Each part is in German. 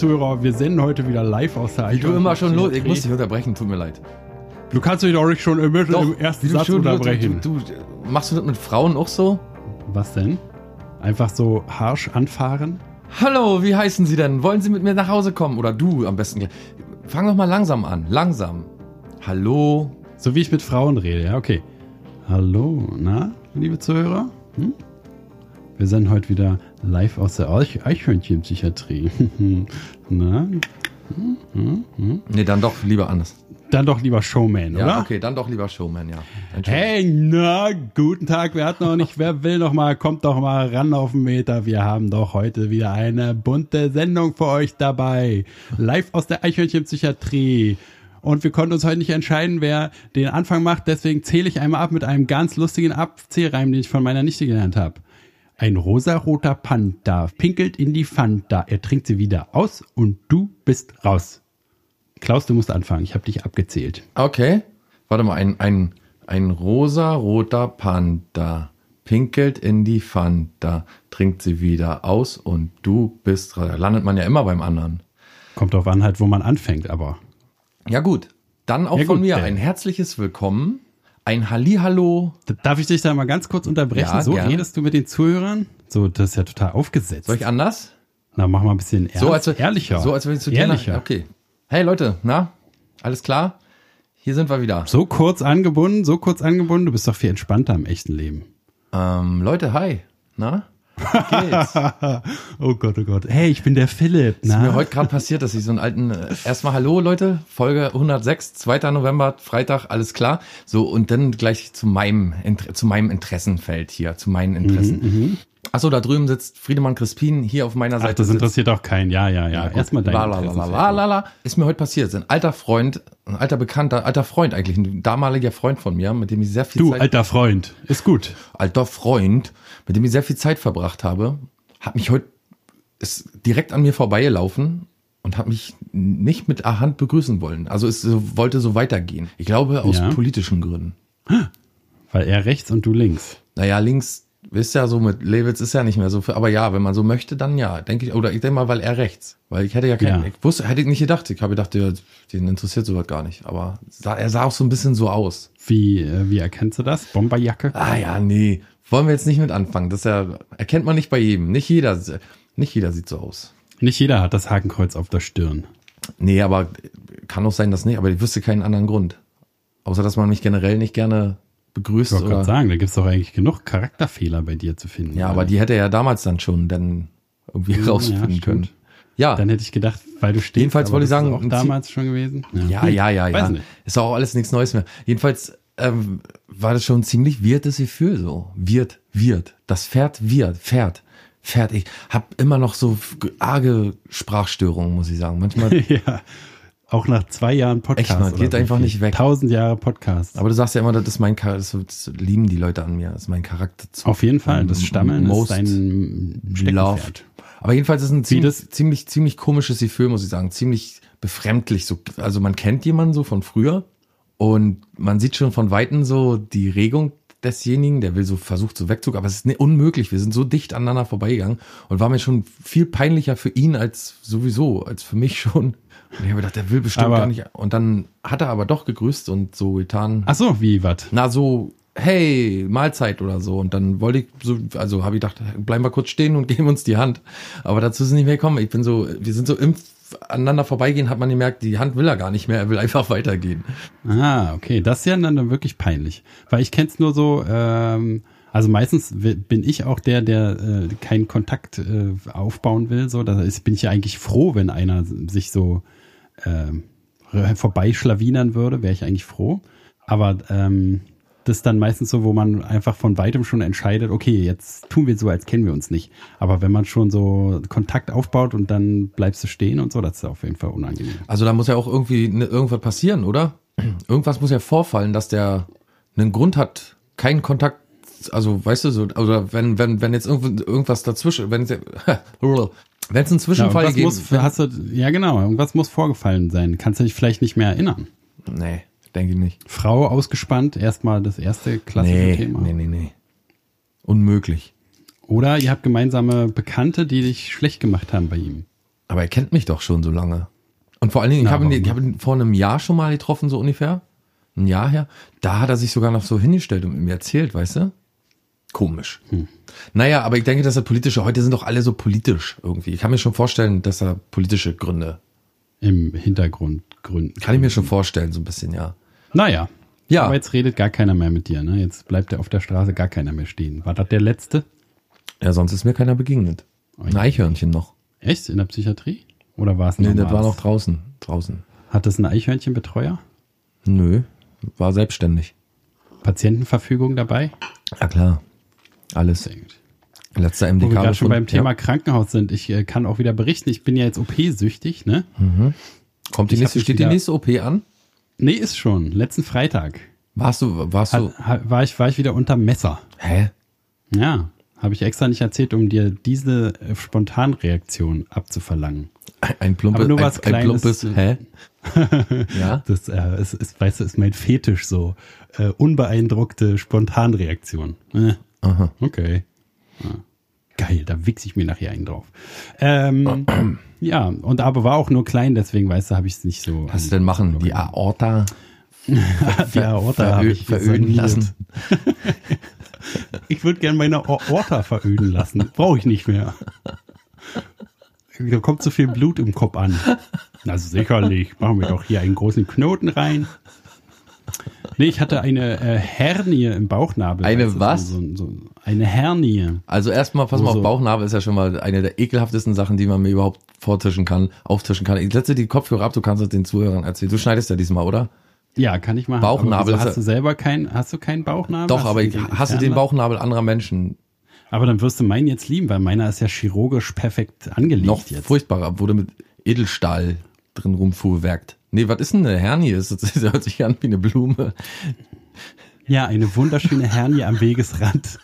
Zuhörer, wir senden heute wieder live aus der Du immer schon los. Ich muss dich unterbrechen, tut mir leid. Du kannst dich doch schon im, Doch, im ersten Satz schon, unterbrechen. Du, du, machst du das mit Frauen auch so? Was denn? Einfach so harsch anfahren? Hallo, wie heißen Sie denn? Wollen Sie mit mir nach Hause kommen? Oder du am besten. Fang doch mal langsam an. Langsam. Hallo. So wie ich mit Frauen rede, ja, okay. Hallo, na, liebe Zuhörer? Hm? Wir sind heute wieder live aus der Eichhörnchen-Psychiatrie. Na? Hm, hm, hm. Nee, dann doch lieber anders. Dann doch lieber Showman, ja, oder? okay, dann doch lieber Showman, ja. Hey, na, guten Tag, wer hat noch nicht, wer will noch mal, kommt doch mal ran auf den Meter. Wir haben doch heute wieder eine bunte Sendung für euch dabei. Live aus der Eichhörnchen-Psychiatrie. Und wir konnten uns heute nicht entscheiden, wer den Anfang macht. Deswegen zähle ich einmal ab mit einem ganz lustigen Abzählreim, den ich von meiner Nichte gelernt habe. Ein rosaroter Panther pinkelt in die Fanta, er trinkt sie wieder aus und du bist raus. Klaus, du musst anfangen, ich habe dich abgezählt. Okay, warte mal, ein, ein, ein rosaroter Panther pinkelt in die Fanta, trinkt sie wieder aus und du bist raus. Da landet man ja immer beim anderen. Kommt drauf an halt, wo man anfängt, aber. Ja gut, dann auch ja, von gut, mir ein herzliches Willkommen ein Hallihallo. Darf ich dich da mal ganz kurz unterbrechen? Ja, so gerne. redest du mit den Zuhörern? So, das ist ja total aufgesetzt. Soll ich anders? Na, mach mal ein bisschen ernst, so, als, ehrlicher. So, als wenn ich zu dir Ehrlicher. Okay. Hey Leute, na? Alles klar? Hier sind wir wieder. So kurz angebunden, so kurz angebunden. Du bist doch viel entspannter im echten Leben. Ähm, Leute, hi. Na? oh Gott, oh Gott. Hey, ich bin der Philipp. Na? Ist mir heute gerade passiert, dass ich so einen alten, äh, erstmal Hallo Leute, Folge 106, 2. November, Freitag, alles klar. So, und dann gleich zu meinem, zu meinem Interessenfeld hier, zu meinen Interessen. Mhm, mhm. Achso, da drüben sitzt Friedemann Crispin hier auf meiner Seite. Ach, das interessiert auch keinen. Ja, ja, ja. ja Erstmal dein la, Ist mir heute passiert. Ein alter Freund, ein alter Bekannter, alter Freund eigentlich, ein damaliger Freund von mir, mit dem ich sehr viel du, Zeit... Du, alter Freund. Ist gut. Alter Freund, mit dem ich sehr viel Zeit verbracht habe, hat mich heute ist direkt an mir vorbeigelaufen und hat mich nicht mit der Hand begrüßen wollen. Also es wollte so weitergehen. Ich glaube aus ja. politischen Gründen. Weil er rechts und du links. Naja, links Wisst ja, so mit Lewitz ist ja nicht mehr so viel, aber ja, wenn man so möchte, dann ja, denke ich, oder ich denke mal, weil er rechts, weil ich hätte ja keinen, ja. ich wusste, hätte ich nicht gedacht, ich habe gedacht, der, den interessiert sowas gar nicht, aber er sah auch so ein bisschen so aus. Wie, äh, wie erkennst du das? Bomberjacke? Ah ja, nee, wollen wir jetzt nicht mit anfangen, das ja, erkennt man nicht bei jedem, nicht jeder, nicht jeder sieht so aus. Nicht jeder hat das Hakenkreuz auf der Stirn. Nee, aber kann auch sein, dass nicht, aber ich wüsste keinen anderen Grund. Außer, dass man mich generell nicht gerne begrüßt. Ich wollte gerade sagen, da gibt es doch eigentlich genug Charakterfehler bei dir zu finden. Ja, aber die hätte er ja damals dann schon dann irgendwie ja, rausfinden ja, können. Ja. Dann hätte ich gedacht, weil du stehst. Jedenfalls wollte ich sagen, auch damals schon gewesen. Ja, ja, ja, ja. ja. Ist auch alles nichts Neues mehr. Jedenfalls ähm, war das schon ziemlich wirtes Gefühl so. Wird, wird. Das Pferd wird, Pferd. Pferd. Ich hab immer noch so arge Sprachstörungen, muss ich sagen. Manchmal. ja. Auch nach zwei Jahren Podcast. Echt mal, geht einfach nicht weg. Tausend Jahre Podcast. Aber du sagst ja immer, das ist mein Charakter, das lieben die Leute an mir, das ist mein Charakter. Auf jeden Fall, das Stammeln ist ein Steckenpferd. Aber jedenfalls ist ein ziemlich, ziemlich, ziemlich komisches Gefühl, muss ich sagen. Ziemlich befremdlich. So, also man kennt jemanden so von früher und man sieht schon von Weitem so die Regung desjenigen, der will so versucht so wegzug, aber es ist unmöglich. Wir sind so dicht aneinander vorbeigegangen und war mir schon viel peinlicher für ihn als sowieso, als für mich schon. Und ich habe gedacht, der will bestimmt aber, gar nicht. Und dann hat er aber doch gegrüßt und so getan. Ach so, wie was? Na so, hey, Mahlzeit oder so. Und dann wollte ich so, also habe ich gedacht, bleiben wir kurz stehen und geben uns die Hand. Aber dazu ist nicht mehr gekommen. Ich bin so, wir sind so im aneinander vorbeigehen, hat man gemerkt, die Hand will er gar nicht mehr, er will einfach weitergehen. Ah, okay, das ist ja dann wirklich peinlich. Weil ich kenne es nur so, ähm, also meistens bin ich auch der, der äh, keinen Kontakt äh, aufbauen will. So, da ist, bin ich ja eigentlich froh, wenn einer sich so äh, vorbeischlawinern würde, wäre ich eigentlich froh. Aber ähm, das ist dann meistens so, wo man einfach von weitem schon entscheidet, okay, jetzt tun wir so, als kennen wir uns nicht. Aber wenn man schon so Kontakt aufbaut und dann bleibst du stehen und so, das ist auf jeden Fall unangenehm. Also da muss ja auch irgendwie ne, irgendwas passieren, oder? Irgendwas muss ja vorfallen, dass der einen Grund hat, keinen Kontakt also weißt du so, oder wenn, wenn, wenn jetzt irgendwas dazwischen, wenn Wenn es einen Zwischenfall ja, du, ja genau, irgendwas muss vorgefallen sein. Kannst du dich vielleicht nicht mehr erinnern? Nee, denke ich nicht. Frau ausgespannt, erstmal das erste klassische nee, Thema. Nee, nee, nee. Unmöglich. Oder ihr habt gemeinsame Bekannte, die dich schlecht gemacht haben bei ihm. Aber er kennt mich doch schon so lange. Und vor allen Dingen, ich habe ihn, habe ihn vor einem Jahr schon mal getroffen, so ungefähr. Ein Jahr her. Da hat er sich sogar noch so hingestellt und mir erzählt, weißt du? Komisch. Hm. Naja, aber ich denke, dass er politische, heute sind doch alle so politisch irgendwie. Ich kann mir schon vorstellen, dass er politische Gründe, Im Hintergrund gründen. kann ich mir schon vorstellen, so ein bisschen, ja. Naja. Ja. Aber jetzt redet gar keiner mehr mit dir, ne? Jetzt bleibt er auf der Straße gar keiner mehr stehen. War das der letzte? Ja, sonst ist mir keiner begegnet. Ein Eichhörnchen noch. Echt? In der Psychiatrie? Oder war es Nee, das war noch draußen. Draußen. Hat das ein Eichhörnchenbetreuer? Nö, war selbstständig. Patientenverfügung dabei? Ja klar. Alles. Sehr gut. Letzter Wo MDK. wir gerade schon beim Thema Ja. Krankenhaus sind, ich äh, kann auch wieder berichten, ich bin ja jetzt OP-süchtig, ne? Kommt die nächste, steht die nächste OP an? Nee, ist schon. Letzten Freitag Warst du, warst du, hat, war, ich, war ich wieder unter Messer. hä? Ja, habe ich extra nicht erzählt, um dir diese äh, Spontanreaktion abzuverlangen. Ein plumpes, Aber nur ein, was ein Kleines. plumpes, hä? ja? Das äh, ist, ist, weißt du, ist mein Fetisch so. Äh, unbeeindruckte Spontanreaktion. Äh, Aha. okay. Ja. Geil, da wichse ich mir nachher einen drauf. Ähm, ja, und aber war auch nur klein, deswegen, weißt du, habe ich es nicht so. Was denn machen? Die Aorta die Aorta habe ich veröden lassen. Ich würde gerne meine Aorta veröden lassen. Brauche ich nicht mehr. Da kommt zu viel Blut im Kopf an. Na sicherlich. Machen wir doch hier einen großen Knoten rein. Nee, ich hatte eine äh, Hernie im Bauchnabel. Eine du, was? So, so, eine Hernie. Also erstmal, pass mal auf, Bauchnabel ist ja schon mal eine der ekelhaftesten Sachen, die man mir überhaupt vortischen kann, auftischen kann. Ich setze die Kopfhörer ab, du kannst es den Zuhörern erzählen. Du schneidest ja diesmal, oder? Ja, kann ich machen. Bauchnabel ist hast du selber keinen, hast du keinen Bauchnabel? Doch, Hast aber du ich den hasse den Bauchnabel anderer Menschen? Aber dann wirst du meinen jetzt lieben, weil meiner ist ja chirurgisch perfekt angelegt noch jetzt. furchtbarer, wurde mit Edelstahl drin rumfuhrwerkt. Nee, was ist denn eine Hernie? Das, das hört sich an wie eine Blume. Ja, eine wunderschöne Hernie am Wegesrand.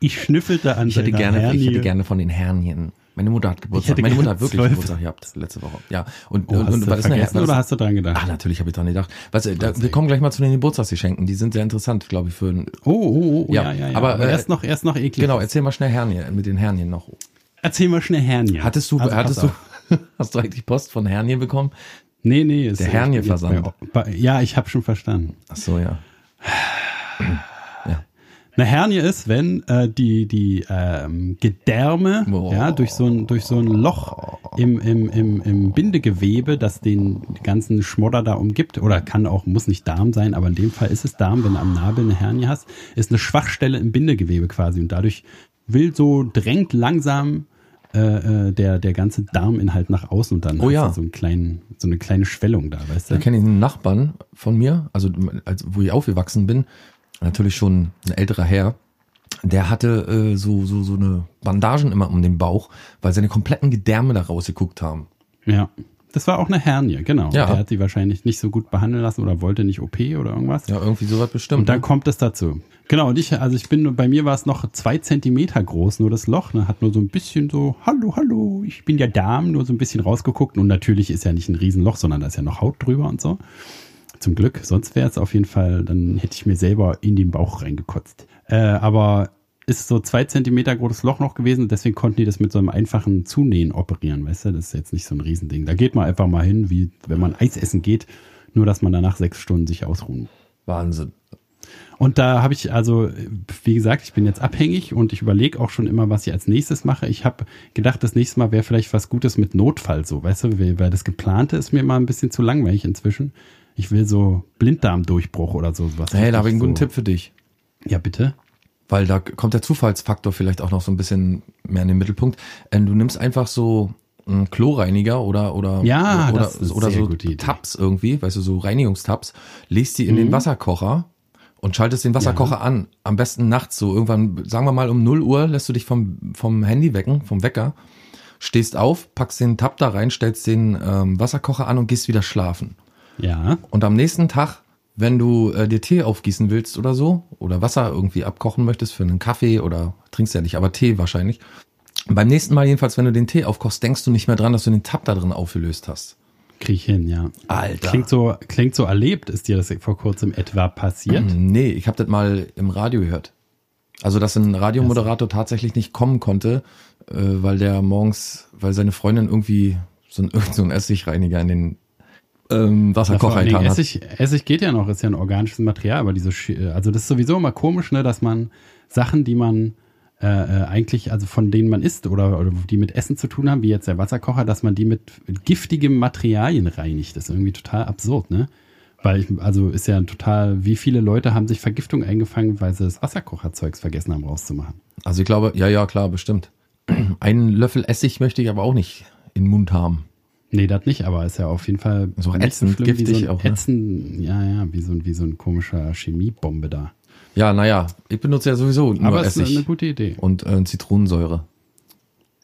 Ich schnüffelte an Ich hätte gerne, Hernie. ich hätte gerne von den Hernien. Meine Mutter hat Geburtstag. hätte Meine Mutter hat wirklich zwölf. Geburtstag gehabt letzte Woche. Ja. Und, Oh, und, und du was ist eine was- oder hast du dran gedacht? Ah, natürlich habe ich dran gedacht. Was, äh, da, wir kommen gleich mal zu den Geburtstagsgeschenken. Die sind sehr interessant, glaube ich, für ein, Oh, oh, oh, Ja, ja, ja, ja. aber, Aber, äh, erst noch, erst noch eklig. Genau, erzähl mal schnell Hernie, mit den Hernien noch. Erzähl mal schnell Hernie. Hattest du, Also, hattest du, hast du eigentlich Post von Hernien bekommen? Nee, nee. Ist, Der bei- Ja, ich habe schon verstanden. Ach so, ja. Eine Hernie ist, wenn äh, die die ähm, Gedärme Boah. ja durch so ein durch so ein Loch im, im, im, im Bindegewebe, das den ganzen Schmodder da umgibt, oder kann auch muss nicht Darm sein, aber in dem Fall ist es Darm, wenn du am Nabel eine Hernie hast, ist eine Schwachstelle im Bindegewebe quasi und dadurch will so drängt langsam äh, äh, der der ganze Darminhalt nach außen und dann Oh ja. so einen kleinen so eine kleine Schwellung da, weißt Da du? kenne ich einen Nachbarn von mir, also als, wo ich aufgewachsen bin, natürlich schon ein älterer Herr, der hatte äh, so, so, so eine Bandagen immer um den Bauch, weil seine kompletten Gedärme da rausgeguckt haben. Ja. Das war auch eine Hernie, genau. Ja. Der hat sie wahrscheinlich nicht so gut behandeln lassen oder wollte nicht OP oder irgendwas. Ja, irgendwie sowas bestimmt. Und dann ne? kommt es dazu. Genau, und ich, also ich bin, nur- bei mir war es noch zwei Zentimeter groß, nur das Loch, ne, hat nur so ein bisschen so, hallo, hallo, ich bin der Darm, nur so ein bisschen rausgeguckt. Und natürlich ist ja nicht ein Riesenloch, sondern da ist ja noch Haut drüber und so. Zum Glück, sonst wäre es auf jeden Fall, dann hätte ich mir selber in den Bauch reingekotzt. Äh, aber ist so zwei Zentimeter großes Loch noch gewesen und deswegen konnten die das mit so einem einfachen Zunähen operieren, weißt du? Das ist jetzt nicht so ein Riesending. Da geht man einfach mal hin, wie wenn man Eis essen geht, nur dass man danach sechs Stunden sich ausruhen. Wahnsinn. Und da habe ich also, wie gesagt, ich bin jetzt abhängig und ich überlege auch schon immer, was ich als nächstes mache. Ich habe gedacht, das nächste Mal wäre vielleicht was Gutes mit Notfall so, weißt du, weil weil das geplante ist mir mal ein bisschen zu langweilig inzwischen. Ich will so Blinddarmdurchbruch oder so was. Hey, da habe ich einen so. guten Tipp für dich. Ja, bitte. Weil da kommt der Zufallsfaktor vielleicht auch noch so ein bisschen mehr in den Mittelpunkt. Äh, Du nimmst einfach so einen Kloreiniger oder oder Ja, oder, oder so. Tabs irgendwie, weißt du, so Reinigungstabs, legst die in Mhm. den Wasserkocher und schaltest den Wasserkocher an. Am besten nachts so irgendwann, sagen wir mal um 0 Uhr, lässt du dich vom vom Handy wecken, vom Wecker, stehst auf, packst den Tab da rein, stellst den ähm, Wasserkocher an und gehst wieder schlafen. Ja. Und am nächsten Tag, wenn du äh, dir Tee aufgießen willst oder so, oder Wasser irgendwie abkochen möchtest für einen Kaffee oder trinkst ja nicht, aber Tee wahrscheinlich. Beim nächsten Mal jedenfalls, wenn du den Tee aufkochst, denkst du nicht mehr dran, dass du den Tab da drin aufgelöst hast. Krieg ich hin, ja. Alter. Klingt so, klingt so erlebt. Ist dir das vor kurzem etwa passiert? Nee, ich habe das mal im Radio gehört. Also, dass ein Radiomoderator tatsächlich nicht kommen konnte, äh, weil der morgens, weil seine Freundin irgendwie so ein, so ein Essigreiniger in den ähm, Wasserkocher Dingen hat. Essig, Essig geht ja noch, ist ja ein organisches Material, aber diese, Schi- also das ist sowieso immer komisch, ne, dass man Sachen, die man äh, äh, eigentlich, also von denen man isst oder, oder die mit Essen zu tun haben, wie jetzt der Wasserkocher, dass man die mit giftigen Materialien reinigt. Das ist irgendwie total absurd, ne? Weil ich, also ist ja total, wie viele Leute haben sich Vergiftung eingefangen, weil sie das Wasserkocherzeugs vergessen haben rauszumachen. Also ich glaube, ja, ja, klar, bestimmt. Einen Löffel Essig möchte ich aber auch nicht in den Mund haben. Nee, das nicht, aber ist ja auf jeden Fall So ätzend, wie giftig so ein auch, ne? ätzend, ja, ja, wie so, ein- wie so ein komischer Chemiebombe da. Ja, naja, ich benutze ja sowieso nur aber es ist Essig eine gute Idee. und äh, Zitronensäure.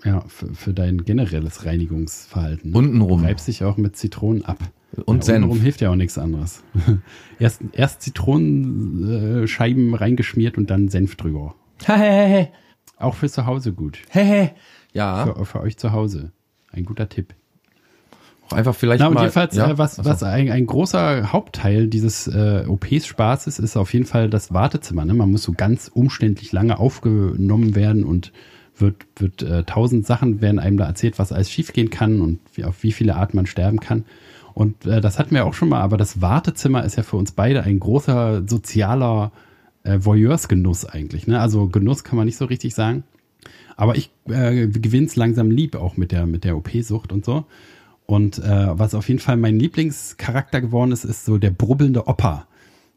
Ja, für, für dein generelles Reinigungsverhalten. Untenrum. Du reibst dich auch mit Zitronen ab. Und ja, Senf. Untenrum hilft ja auch nichts anderes. erst, erst Zitronenscheiben reingeschmiert und dann Senf drüber. Hehehe. Auch für zu Hause gut. Hehe. Ja, Für, für euch zu Hause. Ein guter Tipp. Einfach vielleicht Na, und mal. jedenfalls, ja? äh, was, Achso. was ein, ein großer Hauptteil dieses äh, OP-Spaßes ist auf jeden Fall das Wartezimmer. Ne? Man muss so ganz umständlich lange aufgenommen werden und wird, wird äh, tausend Sachen werden einem da erzählt, was alles schiefgehen kann und wie, auf wie viele Art man sterben kann. Und äh, das hatten wir auch schon mal, aber das Wartezimmer ist ja für uns beide ein großer sozialer äh, Voyeursgenuss eigentlich. Ne? Also Genuss kann man nicht so richtig sagen. Aber ich äh, gewinne es langsam lieb, auch mit der, mit der OP-Sucht und so. Und äh, was auf jeden Fall mein Lieblingscharakter geworden ist, ist so der brubbelnde Opa,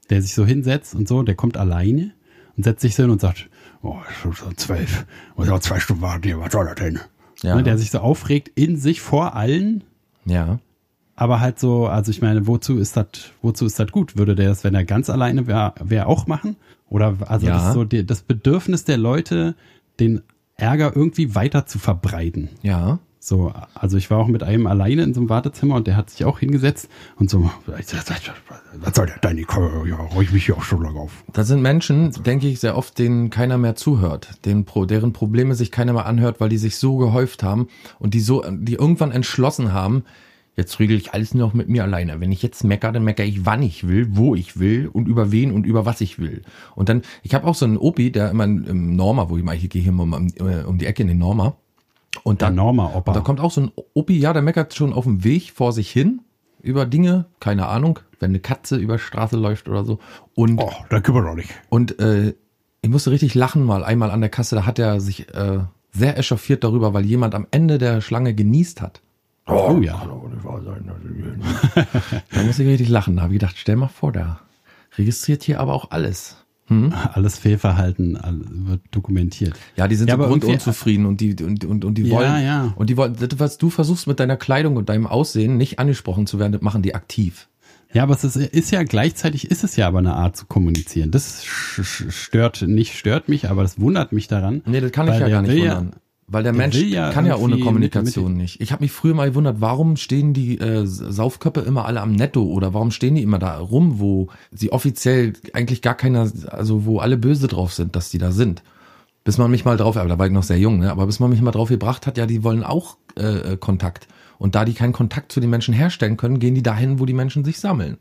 der sich so hinsetzt und so, der kommt alleine und setzt sich so hin und sagt, oh, es ist schon zwölf, muss auch zwei Stunden warten hier, was soll das denn? Ja. Ne, der sich so aufregt in sich vor allen, Ja. aber halt so, also ich meine, wozu ist das, wozu ist das gut? Würde der das, wenn er ganz alleine wäre, wär auch machen? Oder also Ja. das ist so die, das Bedürfnis der Leute, den Ärger irgendwie weiter zu verbreiten. Ja. So, also ich war auch mit einem alleine in so einem Wartezimmer und der hat sich auch hingesetzt und so, was soll der denn? Ich ja, ruhig mich hier auch schon lange auf. Das sind Menschen, denke ich, sehr oft, denen keiner mehr zuhört, denen, deren Probleme sich keiner mehr anhört, weil die sich so gehäuft haben und die so, die irgendwann entschlossen haben, jetzt regel ich alles nur noch mit mir alleine. Wenn ich jetzt mecker, dann mecker ich, wann ich will, wo ich will und über wen und über was ich will. Und dann, ich habe auch so einen Opi, der immer im Norma, wo ich mal, ich gehe hier um, um die Ecke in den Norma. Und Der dann, Norma-Opa. und da kommt auch so ein Opi, ja, der meckert schon auf dem Weg vor sich hin über Dinge, keine Ahnung, wenn eine Katze über Straße läuft oder so. Und Oh, da kümmert doch nicht. und äh, ich musste richtig lachen mal einmal an der Kasse. Da hat er sich äh, sehr echauffiert darüber, weil jemand am Ende der Schlange genießt hat. Oh ja. Da musste ich richtig lachen. Da habe ich gedacht, stell mal vor, der registriert hier aber auch alles. Alles Fehlverhalten wird dokumentiert. Ja, die sind Ja, irgendwie- grundunzufrieden und die und, und, und die Ja, wollen ja. und die wollen was du versuchst mit deiner Kleidung und deinem Aussehen nicht angesprochen zu werden, das machen die aktiv. Ja, aber es ist, ist ja gleichzeitig ist es ja aber eine Art zu kommunizieren. Das stört nicht stört mich, aber das wundert mich daran. Nee, das kann ich ja gar nicht wundern. Weil der, der Mensch ja kann ja ohne Kommunikation mit- mit- nicht. Ich habe mich früher mal gewundert, warum stehen die äh, Saufköppe immer alle am Netto oder warum stehen die immer da rum, wo sie offiziell eigentlich gar keiner, also wo alle böse drauf sind, dass die da sind. Bis man mich mal drauf, aber da war ich noch sehr jung, ne? aber bis man mich mal drauf gebracht hat, ja, die wollen auch äh, äh, Kontakt. Und da die keinen Kontakt zu den Menschen herstellen können, gehen die dahin, wo die Menschen sich sammeln.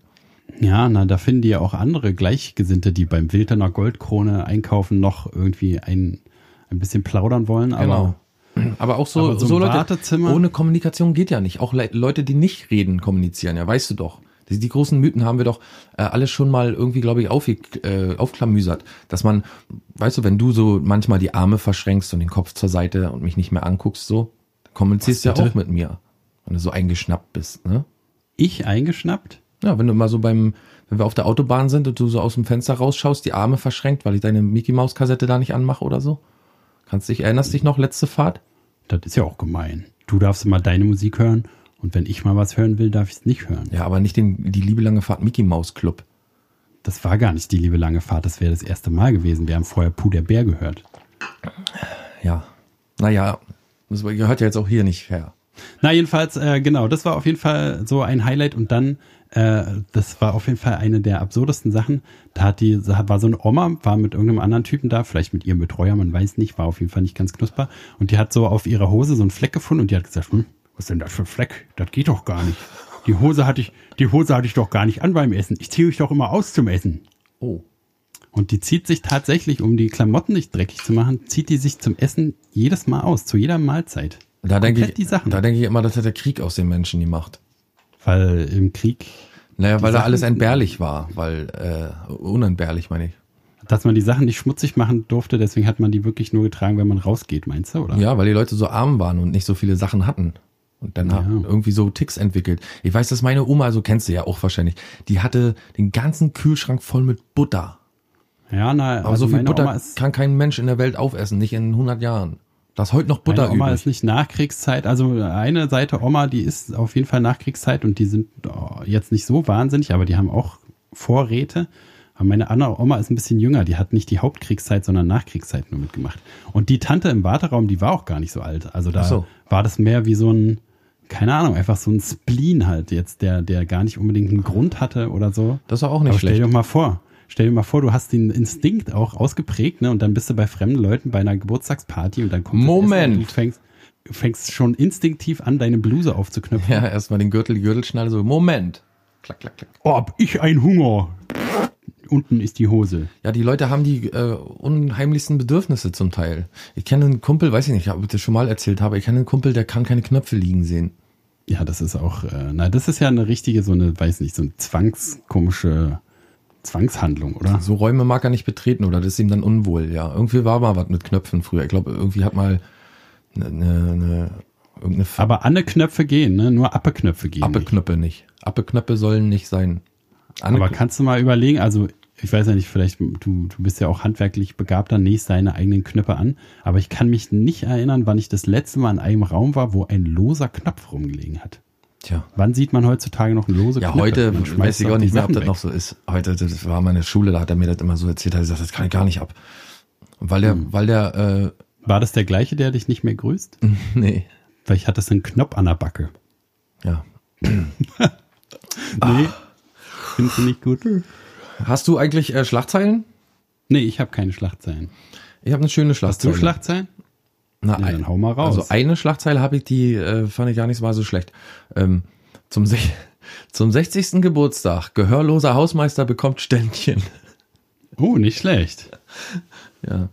Ja, na, da finden die ja auch andere Gleichgesinnte, die beim Wilderner Goldkrone einkaufen, noch irgendwie ein, ein bisschen plaudern wollen. Aber Genau. Aber auch so, Aber so so, Leute, ohne Kommunikation geht ja nicht. Auch Le Leute, die nicht reden, kommunizieren, ja, weißt du doch. Die, die großen Mythen haben wir doch äh, alle schon mal irgendwie, glaube ich, auf, äh, aufklamüsert. Dass man, weißt du, wenn du so manchmal die Arme verschränkst und den Kopf zur Seite und mich nicht mehr anguckst, so, kommunizierst du ja auch mit mir. Wenn du so eingeschnappt bist, ne? ich eingeschnappt? Ja, wenn du mal so beim, wenn wir auf der Autobahn sind und du so aus dem Fenster rausschaust, die Arme verschränkt, weil ich deine Mickey Maus Kassette da nicht anmache oder so. Kannst dich, erinnerst dich noch, letzte Fahrt? Das ist ja auch gemein. Du darfst immer deine Musik hören und wenn ich mal was hören will, darf ich es nicht hören. Ja, aber nicht den, die liebe lange Fahrt Mickey Maus Club. Das war gar nicht die liebe lange Fahrt, das wäre das erste Mal gewesen. Wir haben vorher Puh der Bär gehört. Ja. Naja, das gehört ja jetzt auch hier nicht her. Na, jedenfalls, äh, genau, das war auf jeden Fall so ein Highlight und dann, äh, das war auf jeden Fall eine der absurdesten Sachen. Da hat die, war so eine Oma, war mit irgendeinem anderen Typen da, vielleicht mit ihrem Betreuer, man weiß nicht, war auf jeden Fall nicht ganz knusper. Und die hat so auf ihrer Hose so einen Fleck gefunden und die hat gesagt, hm, was ist denn das für ein Fleck? Das geht doch gar nicht. Die Hose hatte ich, die Hose hatte ich doch gar nicht an beim Essen. Ich ziehe mich doch immer aus zum Essen. Oh. Und die zieht sich tatsächlich, um die Klamotten nicht dreckig zu machen, zieht die sich zum Essen jedes Mal aus, zu jeder Mahlzeit. Da denke ich, da denke ich immer, das hat der Krieg aus den Menschen gemacht. Weil im Krieg, Naja, weil da alles entbehrlich war, weil äh, unentbehrlich meine ich. dass man die Sachen nicht schmutzig machen durfte, deswegen hat man die wirklich nur getragen, wenn man rausgeht, meinst du, oder? Ja, weil die Leute so arm waren und nicht so viele Sachen hatten. Und dann haben irgendwie so Ticks entwickelt. Ich weiß, dass meine Oma, also kennst du ja auch wahrscheinlich, die hatte den ganzen Kühlschrank voll mit Butter. Ja, na, Aber also so viel Butter kann kein Mensch in der Welt aufessen, nicht in 100 Jahren. Da ist heute noch Butter meine Oma übrig. ist nicht Nachkriegszeit. Also eine Seite Oma, die ist auf jeden Fall Nachkriegszeit und die sind oh, jetzt nicht so wahnsinnig, aber die haben auch Vorräte. Aber meine andere Oma ist ein bisschen jünger, die hat nicht die Hauptkriegszeit, sondern Nachkriegszeit nur mitgemacht. Und die Tante im Warteraum, die war auch gar nicht so alt. Also da so. war das mehr wie so ein, keine Ahnung, einfach so ein Spleen halt jetzt, der, der gar nicht unbedingt einen Grund hatte oder so. Das ist auch nicht Aber stell schlecht. dir doch mal vor, stell dir mal vor, du hast den Instinkt auch ausgeprägt, ne? Und dann bist du bei fremden Leuten bei einer Geburtstagsparty und dann kommt Moment. Und du fängst, fängst schon instinktiv an, deine Bluse aufzuknöpfen. Ja, erstmal den Gürtel, die Gürtelschnalle, so, Moment. Klack, klack, klack. Oh, hab ich ein Hunger. Unten ist die Hose. Ja, die Leute haben die äh, unheimlichsten Bedürfnisse zum Teil. Ich kenne einen Kumpel, weiß ich nicht, ob ich das schon mal erzählt habe, ich kenne einen Kumpel, der kann keine Knöpfe liegen sehen. Ja, das ist auch, äh, na, das ist ja eine richtige, so eine, weiß nicht, so eine zwangskomische Zwangshandlung, oder? So Räume mag er nicht betreten oder das ist ihm dann unwohl, ja. Irgendwie war mal was mit Knöpfen früher. Ich glaube, irgendwie hat mal eine, eine, eine irgendeine F Aber alle Knöpfe gehen, ne? Nur Appe-Knöpfe gehen. Appeknöpfe nicht. Appeknöpfe sollen nicht sein. Anne Aber kannst du mal überlegen, also ich weiß ja nicht, vielleicht, du, du bist ja auch handwerklich begabter, nähst deine eigenen Knöpfe an, aber ich kann mich nicht erinnern, wann ich das letzte Mal in einem Raum war, wo ein loser Knopf rumgelegen hat. Tja. Wann sieht man heutzutage noch lose Ja, heute Man weiß schmeißt ich auch nicht mehr, ob das noch so ist. Heute, das war meine Schule, da hat er mir das immer so erzählt, hat er gesagt, das kann ich gar nicht ab. Und weil der, Hm. weil der, War das der gleiche, der dich nicht mehr grüßt? äh, nee, Vielleicht hat das einen Knopf an der Backe. ja. Nee, findest du nicht gut? Hast du eigentlich äh, Schlagzeilen? Nee, ich habe keine Schlagzeilen. Ich habe eine schöne Hast Schlagzeile. du Schlagzeilen? Na, Ja, dann hau mal raus. Also eine Schlagzeile habe ich, die äh, fand ich gar nicht mal so schlecht. Ähm, zum, zum 60. Geburtstag, gehörloser Hausmeister bekommt Ständchen. Oh, nicht schlecht. Ja,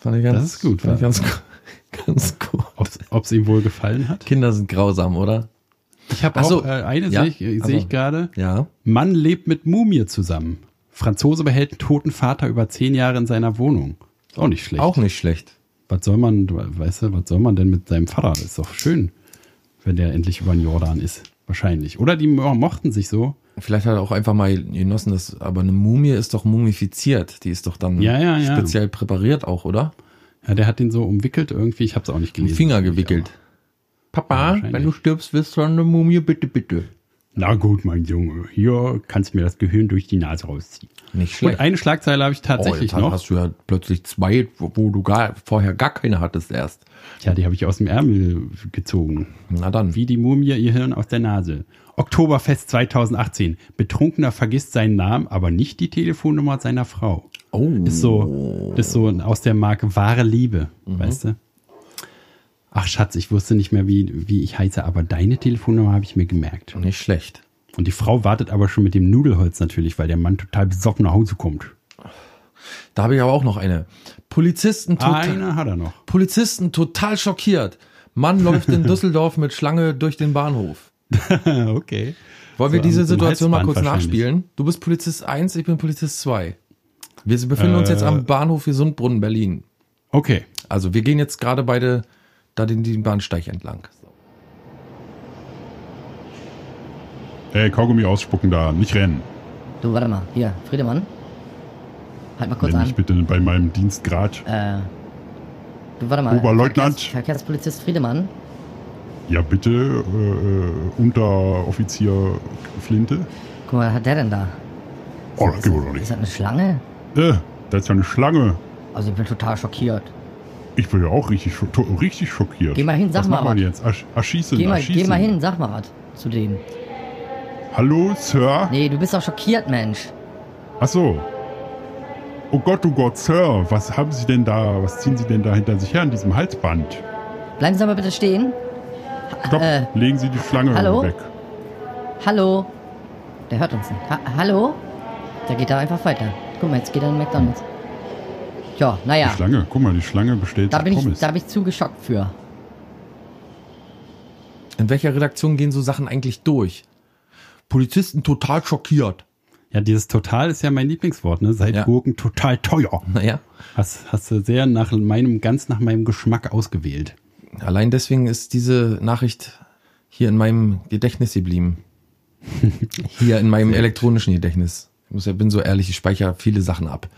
fand ich ganz, Das ist gut, Fand ich ganz, ganz gut. Ob es ihm wohl gefallen hat? Kinder sind grausam, oder? Ich habe so, auch äh, eine, ja, sehe ich, äh, also- sehe ich gerade. Ja. Mann lebt mit Mumie zusammen. Franzose behält einen toten Vater über zehn Jahre in seiner Wohnung. Auch nicht schlecht. Auch nicht schlecht. Was soll man, weißt du, was soll man denn mit seinem Vater? Das ist doch schön, wenn der endlich über den Jordan ist. Wahrscheinlich. Oder die mo- mochten sich so. Vielleicht hat er auch einfach mal genossen, dass, aber eine Mumie ist doch mumifiziert. Die ist doch dann Ja, ja, ja. speziell präpariert auch, oder? Ja, der hat den so umwickelt irgendwie. Ich habe es auch nicht Im gelesen. Finger gewickelt. Papa, wenn du stirbst, wirst du eine Mumie, bitte, bitte. Na gut, mein Junge. Hier kannst du mir das Gehirn durch die Nase rausziehen. Nicht Und schlecht. eine Schlagzeile habe ich tatsächlich oh, jetzt noch. hast du ja plötzlich zwei, wo, wo du gar, vorher gar keine hattest erst. Tja, die habe ich aus dem Ärmel gezogen. Na dann. Wie die Mumie ihr Hirn aus der Nase. Oktoberfest 2018. Betrunkener vergisst seinen Namen, aber nicht die Telefonnummer seiner Frau. Oh. Ist so, ist so aus der Marke wahre Liebe, Mhm. weißt du? Ach Schatz, ich wusste nicht mehr, wie, wie ich heiße, aber deine Telefonnummer habe ich mir gemerkt. Nicht schlecht. Und die Frau wartet aber schon mit dem Nudelholz natürlich, weil der Mann total besoffen nach Hause kommt. Da habe ich aber auch noch eine. Polizisten total, Eine hat er noch. Polizisten total schockiert. Mann läuft in Düsseldorf mit Schlange durch den Bahnhof. okay. Wollen wir So diese Situation mal kurz nachspielen? Du bist Polizist 1, ich bin Polizist 2. Wir befinden uns Äh. jetzt am Bahnhof Gesundbrunnen, Berlin. Okay. Also wir gehen jetzt gerade beide da den, den Bahnsteig entlang. Ey, Kaugummi ausspucken da, nicht rennen. Du, warte mal. Hier, Friedemann. Halt mal kurz Nenn an. mich bitte bei meinem Dienstgrad. Äh, du, warte mal. Oberleutnant. Verkehrs Verkehrspolizist Friedemann. Ja, bitte, äh, äh, Unteroffizier Flinte. Guck mal, was hat der denn da? Oh, das ist, geht wohl doch ist nicht. das eine Schlange? Äh, da ist ja eine Schlange. Also ich bin total schockiert. Ich bin ja auch richtig, richtig schockiert. Geh mal hin, sag was mal was. jetzt? Ersch erschießen, Geh mal, erschießen. geh mal hin, sag mal was zu denen. Hallo, Sir? Nee, du bist doch schockiert, Mensch. Ach so. Oh Gott, oh Gott, Sir, was haben Sie denn da, was ziehen Sie denn da hinter sich her an diesem Halsband? Bleiben Sie mal bitte stehen. Stopp, Äh, legen Sie die Schlange hallo? weg. Hallo? Der hört uns nicht. Ha Hallo? Der geht da einfach weiter. guck mal, jetzt geht er in McDonalds. Tja, naja. Die Schlange, guck mal, die Schlange bestellt Da bin, ich, da bin ich zu geschockt für. In welcher Redaktion gehen so Sachen eigentlich durch? Polizisten total schockiert. Ja, dieses total ist ja mein Lieblingswort, ne? Seit Ja. Gurken total teuer. Naja, Hast, hast du sehr nach meinem, ganz nach meinem Geschmack ausgewählt. allein deswegen ist diese Nachricht hier in meinem Gedächtnis geblieben. Hier in meinem elektronischen Gedächtnis. Ich muss ja, bin so ehrlich, ich speichere viele Sachen ab.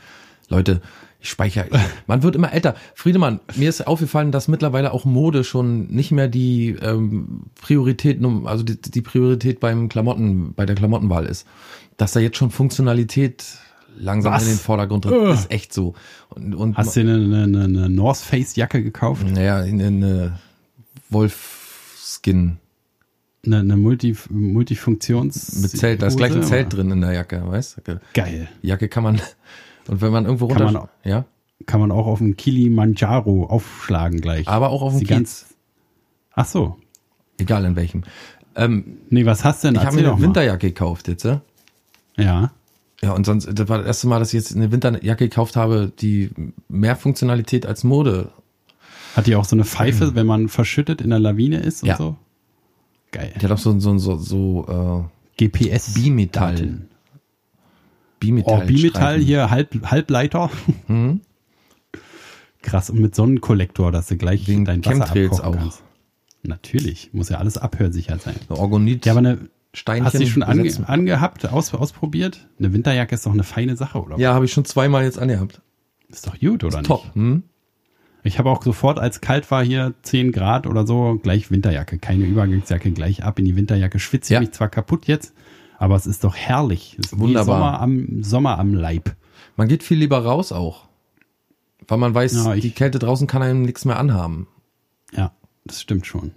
Leute, ich speichere. Man wird immer älter. Friedemann, mir ist aufgefallen, dass mittlerweile auch Mode schon nicht mehr die ähm, Priorität, also die, die Priorität beim Klamotten, bei der Klamottenwahl ist. Dass da jetzt schon Funktionalität langsam Was? in den Vordergrund tritt. Ugh. Ist echt so. Und, und Hast du eine, eine, eine North Face Jacke gekauft? naja, in eine Wolf-Skin Eine, eine Multi, Multifunktions... mit Zelt. Da ist gleich ein? Zelt drin in der Jacke, weißt du? Geil. Jacke kann man, und wenn man irgendwo Kann runter, man auch. ja, Kann man auch auf dem Kilimanjaro aufschlagen gleich. aber auch auf dem Kiez, Ach so. egal in welchem. Ähm, Nee, was hast du denn? ich habe mir eine. Winterjacke gekauft jetzt, ja? Ja. Ja, und sonst, das war das erste Mal, dass ich jetzt eine Winterjacke gekauft habe, die mehr Funktionalität als Mode. Hat die auch so eine Pfeife, wenn man verschüttet in der Lawine ist und Ja. so? Geil. Die hat auch so, so, so, so GPS. äh, Bimetall. Bimetall. Oh, Bimetall hier, Halb, Halbleiter. Mhm. Krass, und mit Sonnenkollektor, dass du gleich Wegen dein Wasser Chemtrails abkochen auch. kannst. Natürlich, muss ja alles abhörsicher sein. Orgonit. Ja, aber eine, Steinchen hast du schon ange, angehabt, aus, ausprobiert? Eine Winterjacke ist doch eine feine Sache, oder? Ja, habe ich schon zweimal jetzt angehabt. Ist doch gut, oder nicht? Top. Hm? Ich habe auch sofort, als kalt war hier 10 Grad oder so, gleich Winterjacke. Keine Übergangsjacke, gleich ab in die Winterjacke. Schwitze Ja. ich mich zwar kaputt jetzt, aber es ist doch herrlich. Es ist Wunderbar. Sommer am, Sommer am Leib. Man geht viel lieber raus auch. Weil man weiß, Ja, ich- die Kälte draußen kann einem nichts mehr anhaben. Ja, das stimmt schon.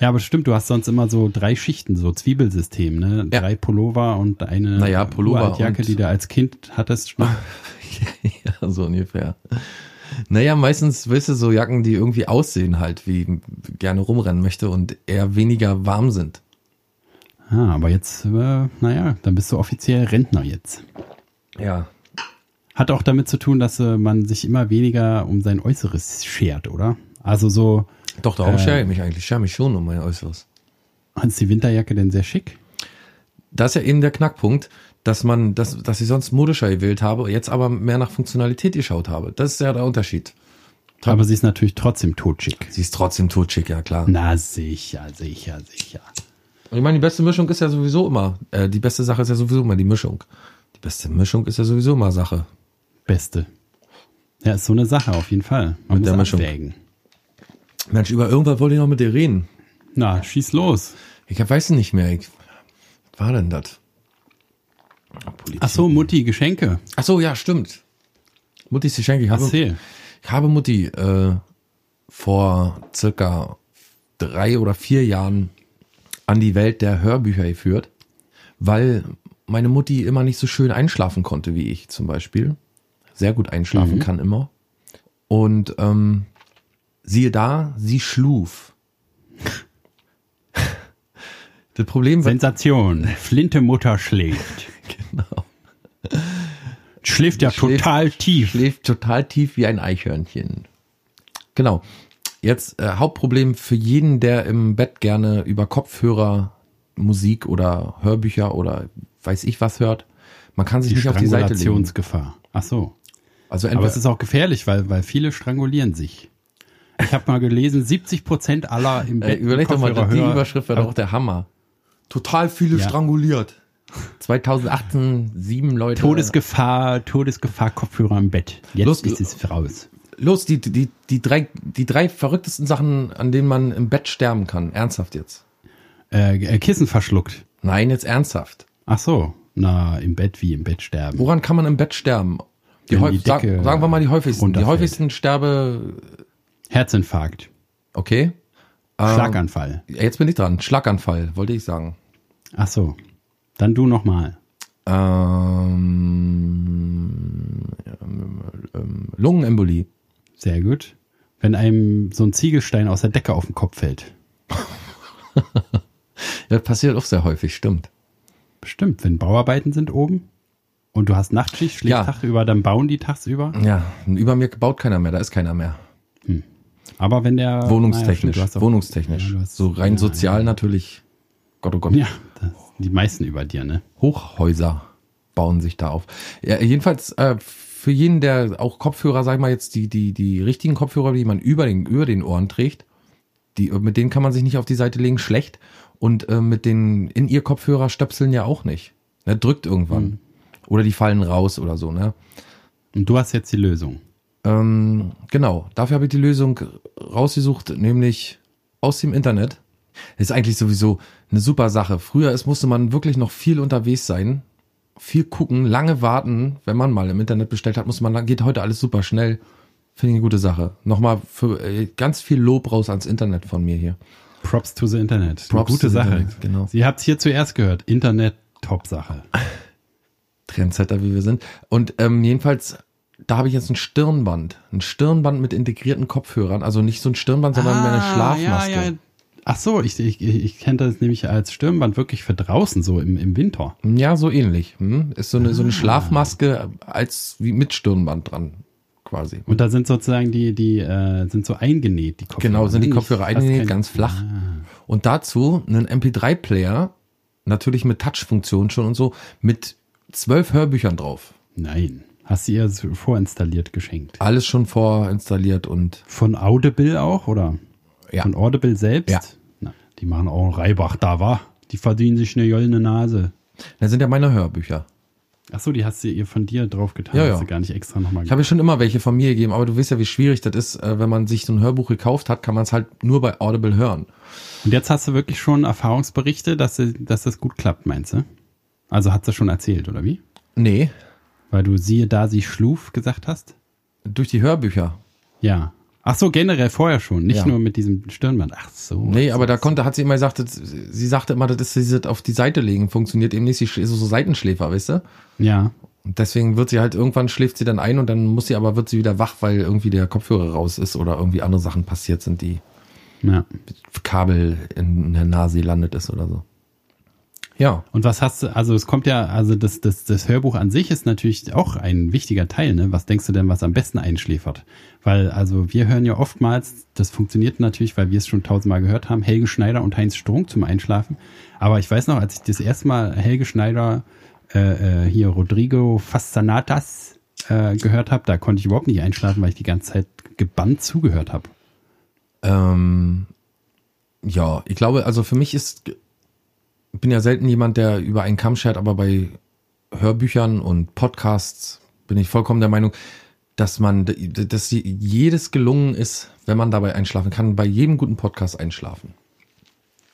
Ja, aber stimmt, du hast sonst immer so drei Schichten, so Zwiebelsystem, ne? Ja. Drei Pullover und eine Naja, Pullover und- die du als Kind hattest. Ne? ja, so ungefähr. Naja, meistens, weißt du, so Jacken, die irgendwie aussehen halt, wie gerne rumrennen möchte und eher weniger warm sind. Ah, aber jetzt, äh, naja, dann bist du offiziell Rentner jetzt. Ja. Hat auch damit zu tun, dass äh, man sich immer weniger um sein Äußeres schert, oder? Also so, Doch, darum Äh. schere ich mich eigentlich. Ich schere mich schon um mein Äußeres. ist die Winterjacke denn sehr schick? Das ist ja eben der Knackpunkt, dass man, dass, dass ich sonst modischer gewählt habe, jetzt aber mehr nach Funktionalität geschaut habe. Das ist ja der Unterschied. Aber sie ist natürlich trotzdem totschick. Sie ist trotzdem totschick, ja klar. Na sicher, sicher, sicher. Und ich meine, die beste Mischung ist ja sowieso immer, äh, die beste Sache ist ja sowieso immer die Mischung. Die beste Mischung ist ja sowieso immer Sache. Beste. Ja, ist so eine Sache auf jeden Fall. Man Mit der muss Mischung. abwägen. Mensch, über irgendwas wollte ich noch mit dir reden. Na, schieß los. Ich hab- weiß nicht mehr. Ich, was war denn das? Ach so, Mutti, Geschenke. Ach so, ja, stimmt. Muttis Geschenke. Ich habe, Erzähl. ich habe Mutti äh, vor circa drei oder vier Jahren an die Welt der Hörbücher geführt, weil meine Mutti immer nicht so schön einschlafen konnte wie ich zum Beispiel. Sehr gut einschlafen kann immer. Und ähm, siehe da, sie schluf. Das Problem war, Sensation. Flinte Mutter schläft. genau, Schläft ja Schläft- total tief. schläft total tief wie ein Eichhörnchen. Genau. Jetzt äh, Hauptproblem für jeden, der im Bett gerne über Kopfhörer Musik oder Hörbücher oder weiß ich was hört. Man kann sich Die nicht auf die Seite legen. Strangulationsgefahr. Ach so. Also Aber es ist auch gefährlich, weil, weil viele strangulieren sich. Ich habe mal gelesen, 70 Prozent aller im äh, Bett überleg doch mal, die Überschrift wäre doch der Hammer. Total viele Ja. stranguliert. 2018 sieben Leute. Todesgefahr, Todesgefahr, Kopfhörer im Bett. Jetzt Los- ist es raus. Los, die, die, die, drei, die drei verrücktesten Sachen, an denen man im Bett sterben kann. Ernsthaft jetzt. Äh, äh, Kissen verschluckt. Nein, jetzt ernsthaft. Ach so. Na, im Bett wie im Bett sterben. Woran kann man im Bett sterben? Die Wenn häuf- die Decke sagen wir mal die häufigsten. Die häufigsten Sterbe, Herzinfarkt. okay. Ähm, Schlaganfall. Jetzt bin ich dran. Schlaganfall, wollte ich sagen. Ach so. Dann du nochmal. Ähm, ähm, ähm, Lungenembolie. Sehr gut. Wenn einem so ein Ziegelstein aus der Decke auf den Kopf fällt. Das passiert auch sehr häufig, stimmt. Bestimmt. Wenn Bauarbeiten sind oben. Und du hast Nachtschicht, schläfst Ja. tagsüber, dann bauen die tagsüber. Ja, über mir baut keiner mehr, da ist keiner mehr. Aber wenn der. Wohnungstechnisch, naja, stimmt, wohnungstechnisch. Ja, hast- so rein ja, sozial natürlich. Gott, oh Gott. Ja, die meisten über dir, ne? Hochhäuser bauen sich da auf. Ja, jedenfalls äh, für jeden, der auch Kopfhörer, sag ich mal jetzt die die die richtigen Kopfhörer, die man über den über den Ohren trägt, die mit denen kann man sich nicht auf die Seite legen, schlecht. Und äh, mit den in ihr Kopfhörer stöpseln ja auch nicht. Ne, drückt irgendwann oder die fallen raus oder so. Ne. Und du hast jetzt die Lösung. Ähm, genau, dafür habe ich die Lösung rausgesucht, nämlich aus dem Internet. Ist eigentlich sowieso eine super Sache. Früher ist, musste man wirklich noch viel unterwegs sein, viel gucken, lange warten. Wenn man mal im Internet bestellt hat, muss man, lang- geht heute alles super schnell. Finde ich eine gute Sache. Nochmal für äh, ganz viel Lob raus ans Internet von mir hier. Props to the Internet. Props gute to the Sache. Internet, genau. Sie habt hier zuerst gehört. Internet, Top-Sache. Trendsetter, wie wir sind. Und ähm, jedenfalls, da habe ich jetzt ein Stirnband. Ein Stirnband mit integrierten Kopfhörern. Also nicht so ein Stirnband, sondern mehr eine Schlafmaske. Ah, Ja, ja. Ach so, ich, ich, ich kenne das nämlich als Stirnband wirklich für draußen, so im, im Winter. Ja, so ähnlich. Hm? Ist so eine, so eine Schlafmaske als wie mit Stirnband dran, quasi. Und da sind sozusagen die, die äh, sind so eingenäht, die Kopfhörer. Genau, sind die Kopfhörer fast eingenäht, ganz flach. Und dazu einen MP3-Player, natürlich mit Touch-Funktion schon und so, mit zwölf Hörbüchern drauf. Nein. Hast du ihr vorinstalliert geschenkt? Alles schon vorinstalliert und Von Audible auch, oder? Ja. Von Audible selbst? Ja. Na, die machen auch Reibach da, wa? Die verdienen sich eine goldene Nase. Das sind ja meine Hörbücher. Ach so, die hast du ihr von dir drauf getan. Ja, ja. Hast du gar nicht extra nochmal Ich habe ja schon immer welche von mir gegeben, aber du weißt ja, wie schwierig das ist, äh, wenn man sich so ein Hörbuch gekauft hat, kann man es halt nur bei Audible hören. Und jetzt hast du wirklich schon Erfahrungsberichte, dass, sie- dass das gut klappt, meinst du? Also hat sie schon erzählt, oder wie? Nee, Weil du siehe da, sie schluf gesagt hast? durch die Hörbücher. Ja. Ach so, generell vorher schon, nicht Ja. nur mit diesem Stirnband. Ach so. Nee, aber da konnte, hat sie immer gesagt, das, sie sagte immer, das ist dieses auf die Seite legen, funktioniert eben nicht, sie ist so, so Seitenschläfer, weißt du? Ja. Und deswegen wird sie halt, irgendwann schläft sie dann ein und dann muss sie aber, wird sie wieder wach, weil irgendwie der Kopfhörer raus ist oder irgendwie andere Sachen passiert sind, die Ja. Kabel in der Nase landet ist oder so. Ja, Und was hast du, also es kommt ja, also das, das, das Hörbuch an sich ist natürlich auch ein wichtiger Teil, ne? Was denkst du denn, was am besten einschläfert? Weil, also wir hören ja oftmals, das funktioniert natürlich, weil wir es schon tausendmal gehört haben, Helge Schneider und Heinz Strunk zum Einschlafen. Aber ich weiß noch, als ich das erste Mal Helge Schneider, äh, äh, hier Rodrigo Fastanatas äh, gehört habe, da konnte ich überhaupt nicht einschlafen, weil ich die ganze Zeit gebannt zugehört habe. ähm, ja, ich glaube, also für mich ist, bin ja selten jemand, der über einen Kamm schert, aber bei Hörbüchern und Podcasts bin ich vollkommen der Meinung, dass man, dass jedes gelungen ist, wenn man dabei einschlafen kann, bei jedem guten Podcast einschlafen.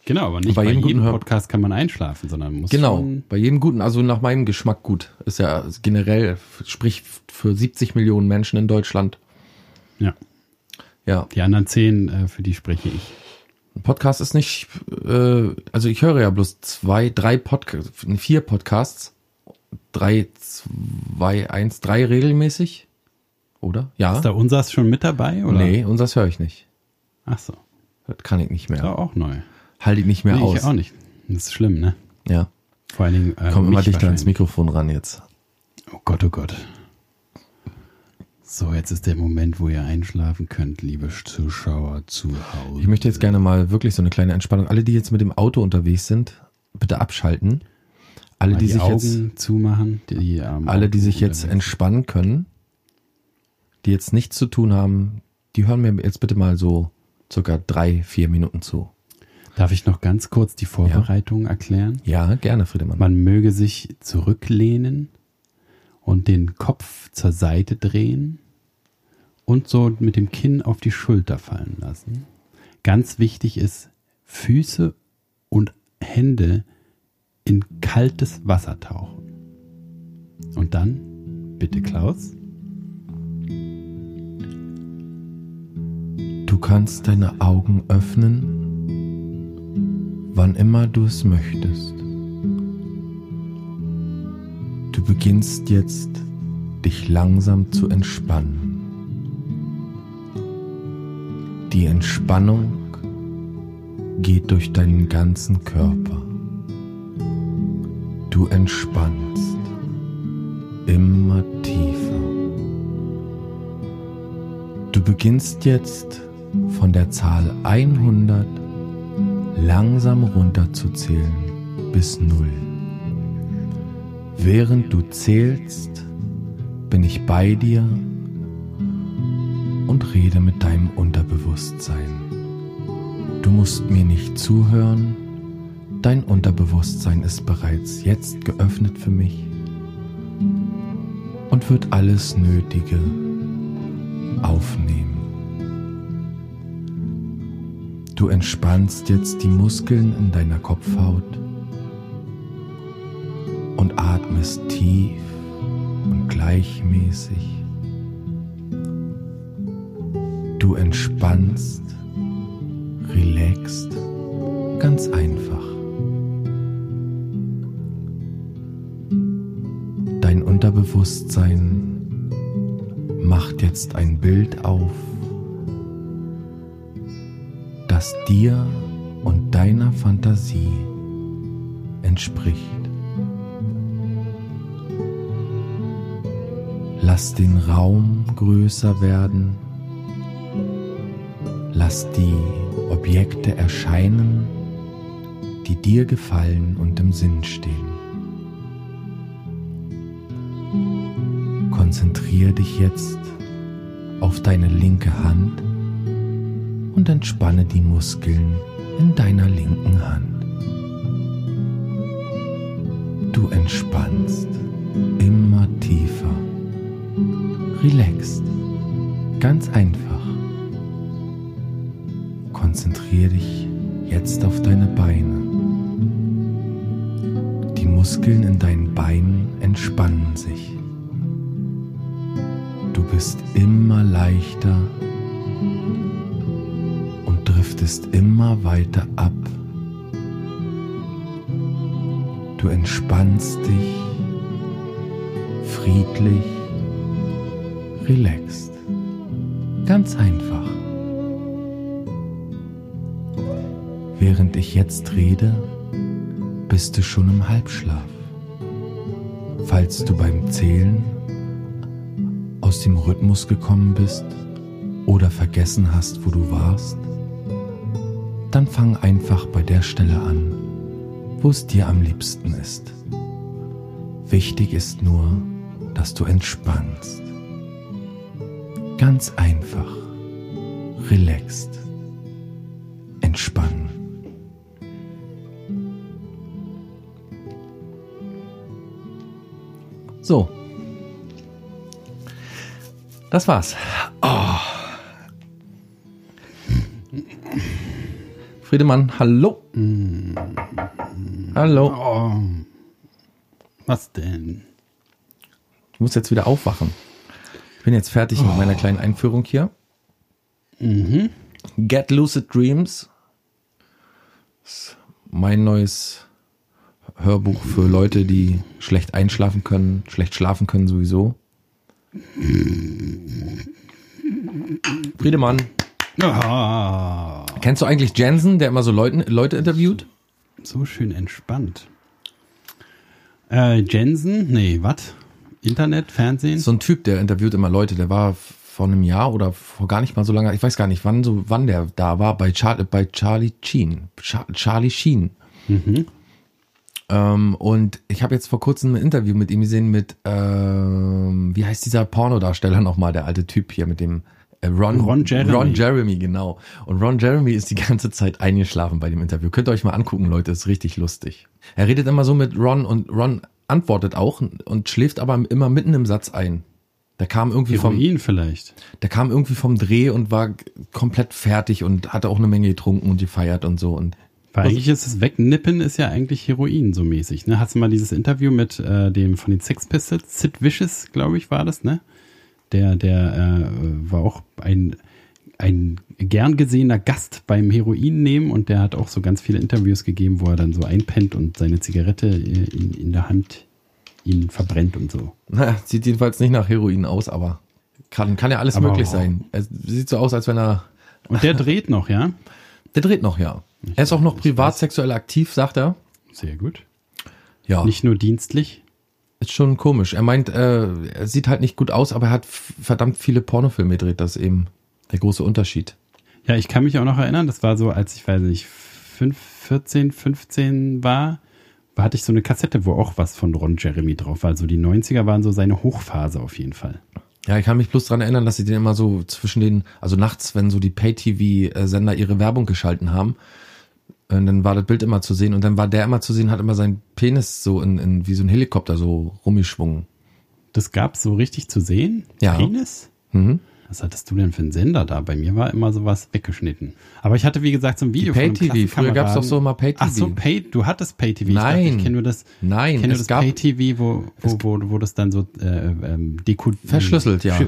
Genau, aber nicht Bei bei, jedem jedem, Podcast kann man einschlafen, sondern muss Genau, bei jedem guten, also nach meinem Geschmack gut. Ist ja generell, sprich für 70 Millionen Menschen in Deutschland. Ja. Ja, Die anderen zehn, äh, für die spreche ich. Ein Podcast ist nicht, äh, also ich höre ja bloß zwei, drei Podcasts, vier Podcasts. Drei, zwei, eins, drei regelmäßig. Oder? Ja. Ist da unsers schon mit dabei? Oder? Nee, und das höre ich nicht. Ach so. Das kann ich nicht Ist mehr. doch auch neu. Halte ich nicht mehr nee, aus. ich auch nicht. Das ist schlimm, ne? Ja. Vor allen Dingen. Äh, Komm immer dichter ans. Mikrofon ran jetzt. Oh Gott, oh Gott. So, jetzt ist der Moment, wo ihr einschlafen könnt, liebe Zuschauer zu Hause. Ich möchte jetzt gerne mal wirklich so eine kleine Entspannung. Alle, die jetzt mit dem Auto unterwegs sind, bitte abschalten. Alle, die, die, sich jetzt, Augen zumachen. Die, ähm, alle, die sich jetzt entspannen können, die jetzt nichts zu tun haben, die hören mir jetzt bitte mal so circa drei, vier Minuten zu. Darf ich noch ganz kurz die Vorbereitung erklären? Ja, gerne, Friedemann. Man möge sich zurücklehnen und den Kopf zur Seite drehen und so mit dem Kinn auf die Schulter fallen lassen. Ganz wichtig ist, Füße und Hände in kaltes Wasser tauchen. Und dann, bitte Klaus, Du kannst deine Augen öffnen, wann immer du es möchtest. Du beginnst jetzt, dich langsam zu entspannen. Die Entspannung geht durch deinen ganzen Körper. Du entspannst. immer tiefer. Du beginnst jetzt von der Zahl 100 langsam runterzuzählen bis 0. Während du zählst, bin ich bei dir und rede mit deinem Unterbewusstsein. Du musst mir nicht zuhören, dein Unterbewusstsein ist bereits jetzt geöffnet für mich und wird alles Nötige aufnehmen. Du entspannst jetzt die Muskeln in deiner Kopfhaut atmest tief und gleichmäßig. Du entspannst, relaxst, ganz einfach. Dein Unterbewusstsein macht jetzt ein Bild auf, das dir und deiner Fantasie entspricht. Lass den Raum größer werden. Lass die Objekte erscheinen, die dir gefallen und im Sinn stehen. Konzentriere dich jetzt auf deine linke Hand und entspanne die Muskeln in deiner linken Hand. Du entspannst immer tiefer, relaxst, ganz einfach. Konzentriere dich jetzt auf deine Beine. Die Muskeln in deinen Beinen entspannen sich. Du bist immer leichter und driftest immer weiter ab. Du entspannst dich friedlich, relaxed. Ganz einfach. Während ich jetzt rede, bist du schon im Halbschlaf. Falls du beim Zählen aus dem Rhythmus gekommen bist oder vergessen hast, wo du warst, dann fang einfach bei der Stelle an, wo es dir am liebsten ist. Wichtig ist nur, dass du entspannst. Ganz einfach, relaxed, entspannen. So. Das war's. Oh. Friedemann, hallo. Hallo. Oh. Was denn? Ich muss jetzt wieder aufwachen. Bin jetzt fertig mit meiner kleinen Einführung hier. Get Lucid Dreams. ist mein neues Hörbuch für Leute, die schlecht einschlafen können, schlecht schlafen können sowieso. Friedemann, Ah, kennst du eigentlich Jensen, der immer so Leuten, Leute interviewt? so schön entspannt. Äh, Jensen? Nee, was? Internet, Fernsehen? So ein Typ, der interviewt immer Leute, der war vor einem Jahr oder vor gar nicht mal so lange, ich weiß gar nicht, wann so, wann der da war, bei, Char bei Charlie Sheen. Char Charlie Sheen. Ähm, und ich habe jetzt vor kurzem ein Interview mit ihm gesehen mit, ähm, wie heißt dieser Pornodarsteller nochmal, der alte Typ hier mit dem äh, Ron, Ron Jeremy. Ron Jeremy, genau. Und Ron Jeremy ist die ganze Zeit eingeschlafen bei dem Interview. Könnt ihr euch mal angucken, Leute, ist richtig lustig. Er redet immer so mit Ron und Ron antwortet auch und schläft aber immer mitten im Satz ein. Der kam irgendwie vom, Heroin vielleicht. der kam irgendwie vom Dreh und war komplett fertig und hatte auch eine Menge getrunken und gefeiert und so und Weil eigentlich ist es Wegnippen ist ja eigentlich Heroin so mäßig. Ne? Hast du mal dieses Interview mit äh, dem von den Sex Pistols, Sid Vicious, glaube ich, war das, ne? Der, der äh, war auch ein, ein gern gesehener Gast beim Heroin nehmen und der hat auch so ganz viele Interviews gegeben, wo er dann so einpennt und seine Zigarette äh, in, in der Hand ihn verbrennt und so. Naja, sieht jedenfalls nicht nach Heroin aus, aber kann, kann ja alles Aber möglich wow. sein. Er sieht so aus, als wenn er. Und der dreht noch, ja? Der dreht noch, ja. Er ist auch noch privat sexuell aktiv, sagt er. Sehr gut. Ja. Nicht nur dienstlich. Ist schon komisch. Er meint, äh, er sieht halt nicht gut aus, aber er hat verdammt viele Pornofilme gedreht. Das eben der große Unterschied. Ja, ich kann mich auch noch erinnern, das war so, als ich, weiß nicht, 5, 14, 15 war, hatte ich so eine Kassette, wo auch was von Ron Jeremy drauf war. Also die 90er waren so seine Hochphase auf jeden Fall. Ja, ich kann mich bloß dran erinnern, dass sie den immer so zwischen den, also nachts, wenn so die Pay-TV-Sender ihre Werbung geschalten haben, und dann war das Bild immer zu sehen und dann war der immer zu sehen, hat immer seinen Penis so in, in wie so ein Helikopter so rumgeschwungen. Das gab's so richtig zu sehen? Ja. Penis? Mhm. Was hattest du denn für einen Sender da? Bei mir war immer sowas weggeschnitten. Aber ich hatte, wie gesagt, so ein Video Pay TV. Früher gab's doch so mal Pay TV. Ach so, Pay, du hattest Pay TV. Nein. Ich, ich kenne nur das, Nein, es das gab- Pay TV, wo, wo, wo, wo das dann so äh, ähm, Verschlüsselt, ja.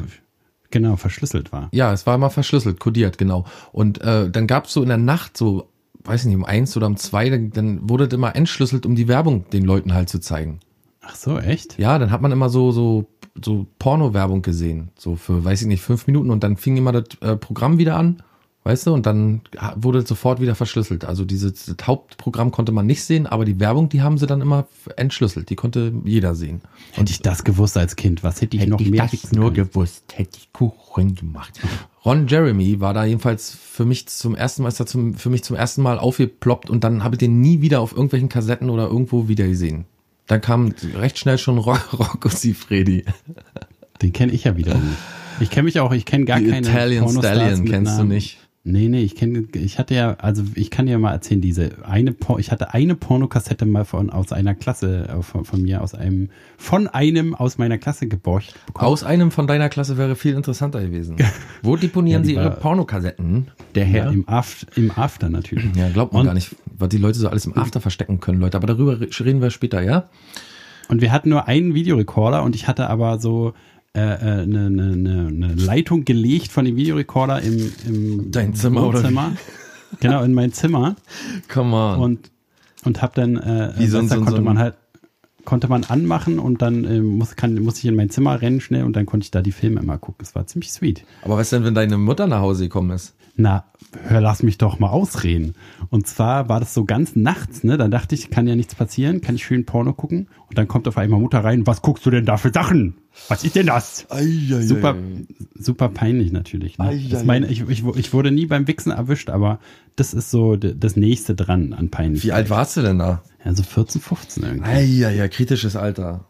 Genau, verschlüsselt war. Ja, es war immer verschlüsselt, kodiert, genau. Und äh, dann gab's so in der Nacht so, weiß ich nicht, um eins oder um zwei, dann, dann wurde das immer entschlüsselt, um die Werbung den Leuten halt zu zeigen. Ach so, echt? Ja, dann hat man immer so so so Porno-Werbung gesehen, so für, weiß ich nicht, fünf Minuten und dann fing immer das äh, Programm wieder an, weißt du, und dann wurde es sofort wieder verschlüsselt. Also dieses das Hauptprogramm konnte man nicht sehen, aber die Werbung, die haben sie dann immer entschlüsselt, die konnte jeder sehen. Hätte ich das gewusst als Kind, was hätte ich noch mehr wissen können? gewusst, hätte ich Kuchen gemacht. Ron Jeremy war da jedenfalls für mich zum ersten Mal, ist da zum, für mich zum ersten Mal aufgeploppt und dann habe ich den nie wieder auf irgendwelchen Kassetten oder irgendwo wieder gesehen. Dann kam recht schnell schon Rock, Rocco Siffredi. Den kenne ich ja wieder nicht. Ich kenne mich auch, ich kenne gar Die keine Italian Pornostars Stallion kennst du nicht. Nee, nee, ich kenne, ich hatte ja, also ich kann dir mal erzählen, diese eine, Por ich hatte eine Pornokassette mal von, aus einer Klasse, äh, von, von mir, aus einem, von einem aus meiner Klasse geborcht bekommen. Aus einem von deiner Klasse wäre viel interessanter gewesen. Wo deponieren Ja, Sie Ihre Pornokassetten? Der ja, Herr? im, After, im After natürlich. Ja, glaubt man Und- gar nicht, was die Leute so alles im After verstecken können, Leute. Aber darüber reden wir später, ja? Und wir hatten nur einen Videorekorder und ich hatte aber so eine, eine, eine, eine Leitung gelegt von dem Videorekorder im, im Dein Zimmer, oder? Wohnzimmer. Genau, in mein Zimmer. Come on. und und habe dann äh, Wie so so konnte so man halt konnte man anmachen und dann äh, muss kann muss ich in mein Zimmer rennen schnell und dann konnte ich da die Filme immer gucken. Es war ziemlich sweet. Aber was denn, wenn deine Mutter nach Hause gekommen ist? Na, hör, lass mich doch mal ausreden. Und zwar war das so ganz nachts, ne? Da dachte ich, kann ja nichts passieren, kann ich schön Porno gucken. Und dann kommt auf einmal Mutter rein, was guckst du denn da für Sachen? Was ist denn das? Super, super peinlich natürlich. Ne? Das meine, ich, ich, ich wurde nie beim Wichsen erwischt, aber das ist so das nächste dran an peinlich. Wie alt warst du denn da? Ja, so 14, 15 irgendwie. Eieiei, kritisches Alter.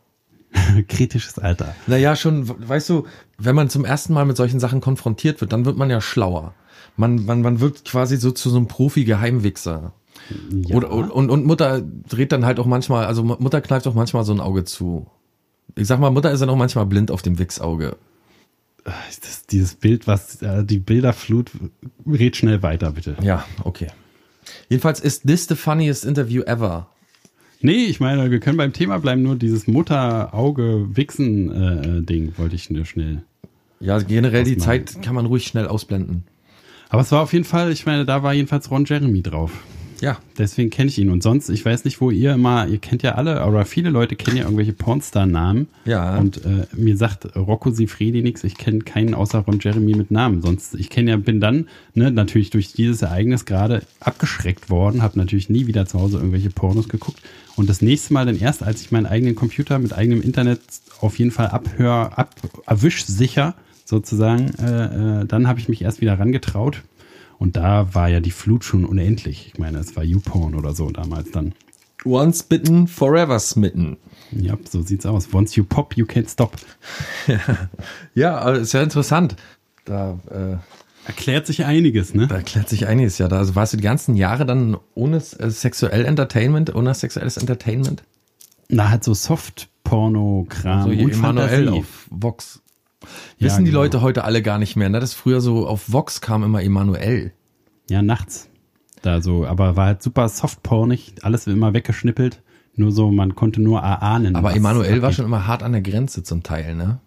Kritisches Alter. Naja, schon, weißt du, wenn man zum ersten Mal mit solchen Sachen konfrontiert wird, dann wird man ja schlauer. Man, man, man wird quasi so zu so einem Profi-Geheimwichser. Ja. Oder, und, und Mutter dreht dann halt auch manchmal, also Mutter kneift auch manchmal so ein Auge zu. Ich sag mal, Mutter ist dann auch manchmal blind auf dem Wichsauge. das, dieses Bild, was äh, die Bilderflut, red schnell weiter, bitte. Ja, okay. Jedenfalls ist this the funniest interview ever. Nee, ich meine, wir können beim Thema bleiben, nur dieses Mutter-Auge-Wichsen-Ding wollte ich nur schnell. Ja, generell die. Zeit kann man ruhig schnell ausblenden. Aber es war auf jeden Fall, ich meine, da war jedenfalls Ron Jeremy drauf. Ja. Deswegen kenne ich ihn. Und sonst, ich weiß nicht, wo ihr immer, ihr kennt ja alle, oder viele Leute kennen ja irgendwelche Pornstar-Namen. Ja. Und äh, mir sagt Rocco Sifredi nichts, ich kenne keinen außer Ron Jeremy mit Namen. Sonst, ich kenne ja, bin dann ne, natürlich durch dieses Ereignis gerade abgeschreckt worden, habe natürlich nie wieder zu Hause irgendwelche Pornos geguckt. Und das nächste Mal dann erst, als ich meinen eigenen Computer mit eigenem Internet auf jeden Fall abhör, ab, erwisch sicher sozusagen, äh, äh, dann habe ich mich erst wieder rangetraut. Und da war ja die Flut schon unendlich. Ich meine, es war YouPorn oder so damals dann. Once bitten, forever smitten. Ja, so sieht's aus. Once you pop, you can't stop. Ja, aber ist ja interessant. Da, äh, Erklärt sich einiges, ne? da erklärt sich einiges ja. Da also warst du die ganzen Jahre dann ohne äh, sexuell Entertainment, ohne sexuelles Entertainment? Na, halt so Soft-Porno-Kram So und hier Emanuel auf Vox. Ja, Wissen die genau. Leute heute alle gar nicht mehr, ne? Das früher so auf Vox kam immer Emanuel. Ja, nachts. Da so, aber war halt super softpornig, alles immer weggeschnippelt. Nur so, man konnte nur erahnen. Aber Emanuel war schon immer hart an der Grenze zum Teil, ne?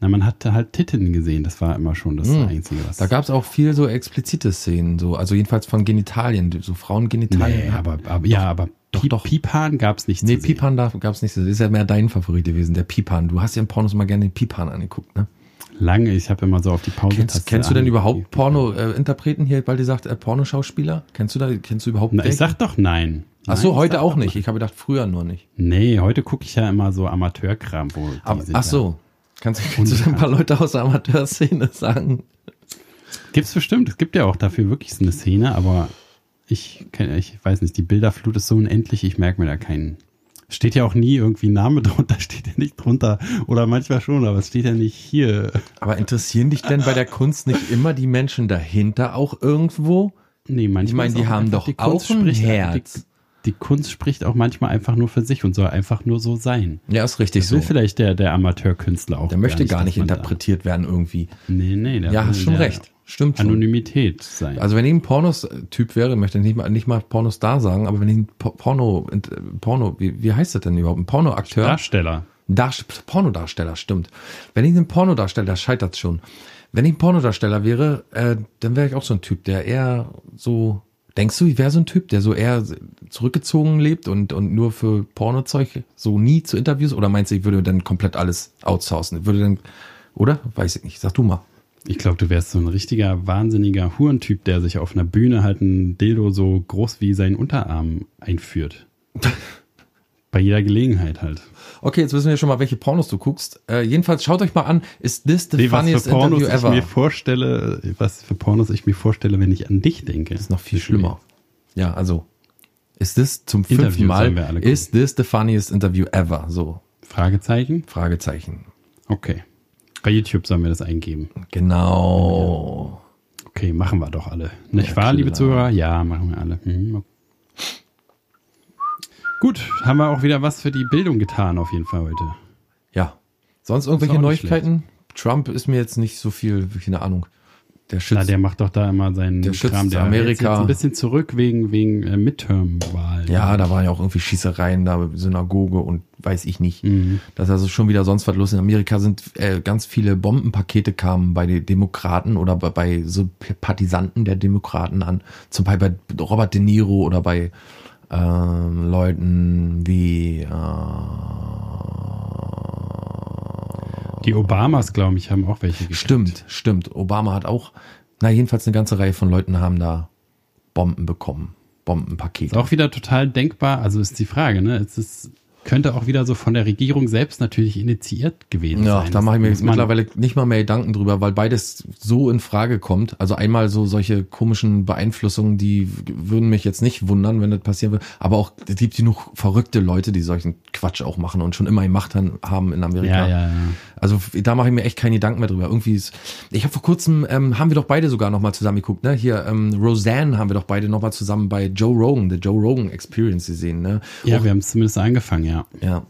Na, man hatte halt Titten gesehen, das war immer schon das Einzige, was. Da gab es auch viel so explizite Szenen, so, also jedenfalls von Genitalien, so Frauengenitalien. nee, aber, aber ja, aber doch, Piep, doch. Pipan gab's nicht Nee. Pipan gab es nicht. Das ist ja mehr dein Favorit gewesen, der Pipan. Du hast ja in Pornos mal gerne den Pipan angeguckt, ne? Lange, ich habe immer so auf die Pause. Kennst, kennst du denn überhaupt Porno-Interpreten hier, weil die sagt äh, Pornoschauspieler? Kennst du da, kennst du überhaupt Na, ich sag doch nein. Ach so, heute auch nicht. Ich habe gedacht, früher nur nicht. Nee, heute gucke ich ja immer so Amateurkram, wo die Aber, ach so. Kannst, kannst du ein paar Leute aus der Amateurszene sagen? Gibt's bestimmt. Es gibt ja auch dafür wirklich so eine Szene, aber ich, ich weiß nicht, die Bilderflut ist so unendlich, ich merke mir da keinen. Steht ja auch nie irgendwie Name drunter, steht ja nicht drunter. Oder manchmal schon, aber es steht ja nicht hier. Aber interessieren dich denn bei der Kunst nicht immer die Menschen dahinter auch irgendwo? Nee, manchmal Ich meine, die haben doch die Kunst auch ein spricht- Herz. Die, die Kunst spricht auch manchmal einfach nur für sich und soll einfach nur so sein. Ja, ist richtig Das will so. vielleicht der, der Amateurkünstler auch. Der möchte gar nicht man da- interpretiert werden irgendwie. Nee, nee, der Ja, will hast schon recht. Stimmt schon. Anonymität sein. Also wenn ich ein Pornos-Typ wäre, möchte ich nicht mal, nicht mal Pornostar sagen, aber wenn ich ein Po- Porno, Porno, wie, wie heißt das denn überhaupt? Ein Pornoakteur? Darsteller. Darst Pornodarsteller, stimmt. Wenn ich ein Pornodarsteller, scheitert schon. Wenn ich ein Pornodarsteller wäre, äh, dann wäre ich auch so ein Typ, der eher so, denkst du, ich wäre so ein Typ, der so eher zurückgezogen lebt und, und nur für Pornozeug, so nie zu Interviews? Oder meinst du, ich würde dann komplett alles outsourcen? Würde dann, oder? Weiß ich nicht. Sag du mal. Ich glaube, du wärst so ein richtiger, wahnsinniger Hurentyp, der sich auf einer Bühne halt ein Dildo so groß wie seinen Unterarm einführt. Bei jeder Gelegenheit halt. Okay, jetzt wissen wir schon mal, welche Pornos du guckst. Äh, jedenfalls schaut euch mal an, ist this the Nee, was funniest für Pornos interview ich ever? mir vorstelle, was für Pornos ich mir vorstelle, wenn ich an dich denke. ist noch viel schlimmer. Ja, also, ist this zum Interview fünften Mal, sollen wir alle gucken. is this the funniest interview ever? So, Fragezeichen? Fragezeichen. Okay. Bei YouTube sollen wir das eingeben. Genau. Okay, machen wir doch alle. Nicht Ja, wahr, liebe klar. Zuhörer? Ja, machen wir alle. Mhm. Gut, haben wir auch wieder was für die Bildung getan, auf jeden Fall heute. Ja. Sonst irgendwelche Neuigkeiten? Trump ist mir jetzt nicht so viel, keine Ahnung. Der Na, schützt. der macht doch da immer seinen Der schützt Kram. Der Amerika. jetzt ein bisschen zurück wegen, wegen äh, Midterm-Wahlen. ja, da waren ja auch irgendwie Schießereien, da Synagoge und weiß ich nicht. Mhm. Das ist also schon wieder sonst was los. In Amerika sind äh, ganz viele Bombenpakete kamen bei den Demokraten oder bei, bei so Partisanten der Demokraten an. Zum Beispiel bei Robert De Niro oder bei ähm, Leuten wie äh, Die Obamas, glaube ich, haben auch welche gekriegt. Stimmt, stimmt. Obama hat auch, na jedenfalls eine ganze Reihe von Leuten haben da Bomben bekommen. Bombenpakete. Ist auch wieder total denkbar. Also ist die Frage, ne? Es ist, könnte auch wieder so von der Regierung selbst natürlich initiiert gewesen Ja, sein. da mache ich mir jetzt mittlerweile nicht mal mehr Gedanken drüber, weil beides so in Frage kommt. Also einmal so solche komischen Beeinflussungen, die würden mich jetzt nicht wundern, wenn das passieren würde. Aber auch es gibt genug verrückte Leute, die solchen Quatsch auch machen und schon immer gemacht han- haben in Amerika. Ja, ja, ja. Also da mache ich mir echt keine Gedanken mehr drüber. Irgendwie ist, ich habe vor kurzem, ähm, haben wir doch beide sogar noch mal zusammen geguckt, ne? Hier, ähm, Roseanne haben wir doch beide noch mal zusammen bei Joe Rogan, the Joe Rogan Experience gesehen, ne? Ja, wir haben es zumindest angefangen, ja. Ja.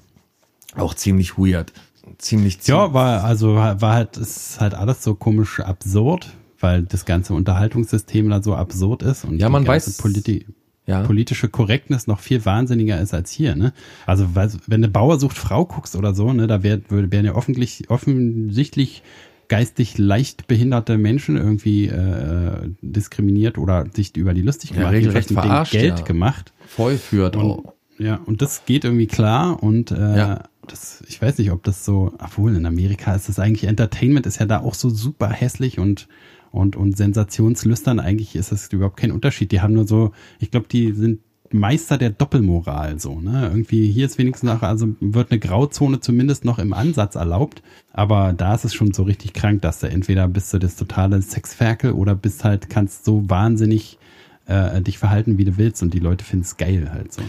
Auch ziemlich weird. Ziemlich, ziemlich Ja, war, also war halt, ist halt alles so komisch absurd, weil das ganze Unterhaltungssystem da so absurd ist und Ja, man weiß- Politi Ja. politische Korrektness noch viel wahnsinniger ist als hier, ne? Also, wenn eine Bauer sucht Frau guckst oder so, ne, da wär, werden ja offentlich, offensichtlich geistig leicht behinderte Menschen irgendwie äh, diskriminiert oder sich über die lustig Ja, gemacht, regelrecht mit dem verarscht, Geld ja. gemacht. voll führt. Und, auch. Ja, und das geht irgendwie klar und äh, Ja. das, ich weiß nicht, ob das so, obwohl in Amerika ist das eigentlich, Entertainment ist ja da auch so super hässlich und und und sensationslüstern. Eigentlich ist das überhaupt kein Unterschied. Die haben nur so, ich glaube, die sind Meister der Doppelmoral so, ne? Irgendwie hier ist wenigstens noch, also wird eine Grauzone zumindest noch im Ansatz erlaubt, aber da ist es schon so richtig krank, dass du entweder bist du das totale Sexferkel oder bist halt, kannst so wahnsinnig äh, dich verhalten, wie du willst und die Leute finden es geil halt so. Ne?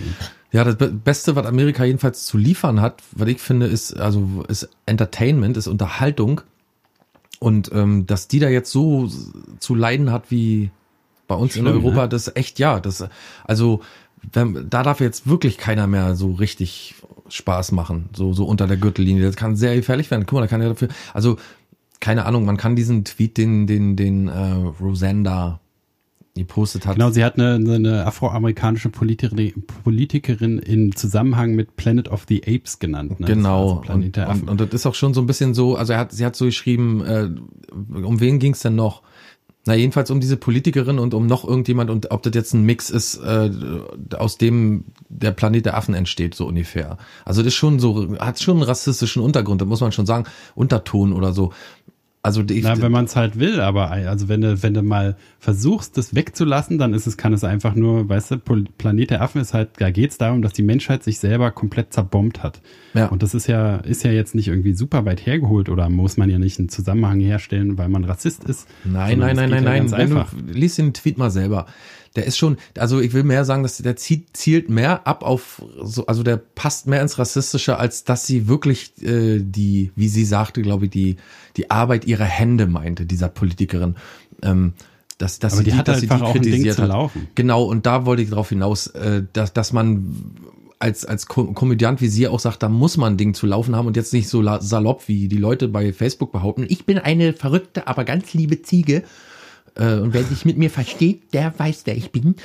Ja, das Be- Beste, was Amerika jedenfalls zu liefern hat, was ich finde, ist, also ist Entertainment, ist Unterhaltung. Und ähm, dass die da jetzt so zu leiden hat wie bei uns in Schlimm, Europa, ne? das ist echt, ja, das, also wenn, da darf jetzt wirklich keiner mehr so richtig Spaß machen, so, so unter der Gürtellinie. Das kann sehr gefährlich werden. Guck mal, da kann ja dafür, also keine Ahnung, man kann diesen Tweet, den, den, den äh, Rosanda gepostet hat. Genau, sie hat eine, eine afroamerikanische Politikerin, Politikerin in Zusammenhang mit Planet of the Apes genannt. Ne? Genau. Also und, der Affen. und, und das ist auch schon so ein bisschen so, also hat, sie hat so geschrieben, äh, um wen ging es denn noch? Na, jedenfalls um diese Politikerin und um noch irgendjemand und ob das jetzt ein Mix ist, äh, aus dem der Planet der Affen entsteht, so ungefähr. Also das ist schon so, hat schon einen rassistischen Untergrund, da muss man schon sagen, Unterton oder so. Also die, Na, wenn man es halt will, aber also wenn du, wenn du mal versuchst, das wegzulassen, dann ist es, kann es einfach nur, weißt du, Planet der Affen ist halt, da geht es darum, dass die Menschheit sich selber komplett zerbombt hat. Ja. Und das ist ja, ist ja jetzt nicht irgendwie super weit hergeholt oder muss man ja nicht einen Zusammenhang herstellen, weil man Rassist ist. Nein, nein, nein, nein, ja nein. Wenn du, liest den Tweet mal selber der ist schon, also ich will mehr sagen, dass der zielt, zielt mehr ab auf, so, also der passt mehr ins Rassistische, als dass sie wirklich äh, die, wie sie sagte, glaube ich, die, die Arbeit ihrer Hände meinte, dieser Politikerin. Ähm, dass, dass Aber sie die, hat dass sie einfach die auch ein Ding kritisiert zu hat. laufen. Genau, und da wollte ich darauf hinaus, äh, dass, dass man als, als Ko Komödiant, wie sie auch sagt, da muss man ein Ding zu laufen haben und jetzt nicht so salopp, wie die Leute bei Facebook behaupten. Ich bin eine verrückte, aber ganz liebe Ziege. Äh, und wer sich mit mir versteht, der weiß, wer ich bin.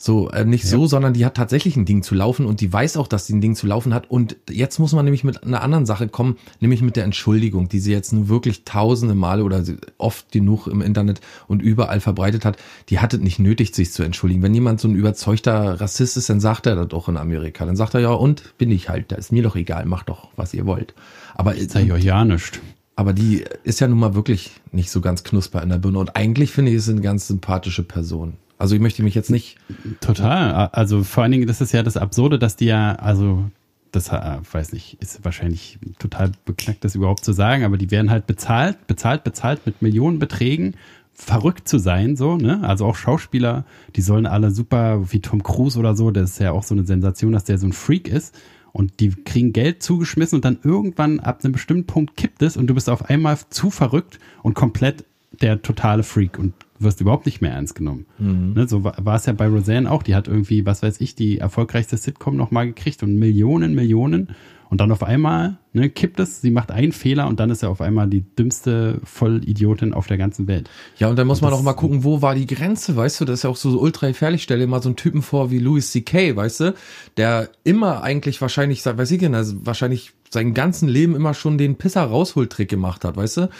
So, äh, nicht ja. so, sondern die hat tatsächlich ein Ding zu laufen und die weiß auch, dass sie ein Ding zu laufen hat. Und jetzt muss man nämlich mit einer anderen Sache kommen, nämlich mit der Entschuldigung, die sie jetzt nun wirklich tausende Male oder oft genug im Internet und überall verbreitet hat. Die hat es nicht nötig, sich zu entschuldigen. Wenn jemand so ein überzeugter Rassist ist, dann sagt er das doch in Amerika. Dann sagt er ja, und bin ich halt, da ist mir doch egal, macht doch, was ihr wollt. Aber ist ja ja nicht. Aber die ist ja nun mal wirklich nicht so ganz knusper in der Birne. Und eigentlich finde ich, ist eine ganz sympathische Person. Also ich möchte mich jetzt nicht. Total. Also vor allen Dingen, das ist ja das Absurde, dass die ja, also das äh, weiß nicht, ist wahrscheinlich total beknackt, das überhaupt zu sagen, aber die werden halt bezahlt, bezahlt, bezahlt mit Millionenbeträgen, verrückt zu sein, so, ne? Also auch Schauspieler, die sollen alle super, wie Tom Cruise oder so, das ist ja auch so eine Sensation, dass der so ein Freak ist. Und die kriegen Geld zugeschmissen und dann irgendwann ab einem bestimmten Punkt kippt es und du bist auf einmal zu verrückt und komplett der totale Freak und wirst überhaupt nicht mehr ernst genommen. Mhm. Ne, so war, war es ja bei Roseanne auch. Die hat irgendwie, was weiß ich, die erfolgreichste Sitcom nochmal gekriegt und Millionen, Millionen. Und dann auf einmal ne, kippt es, sie macht einen Fehler und dann ist er auf einmal die dümmste Vollidiotin auf der ganzen Welt. Ja, und dann muss man auch mal gucken, wo war die Grenze, weißt du? Das ist ja auch so ultra gefährlich. Stell dir mal so einen Typen vor wie Louis C.K., weißt du? Der immer eigentlich wahrscheinlich, weiß ich nicht, also wahrscheinlich sein ganzen Leben immer schon den Pisser-Rausholtrick gemacht hat, weißt du?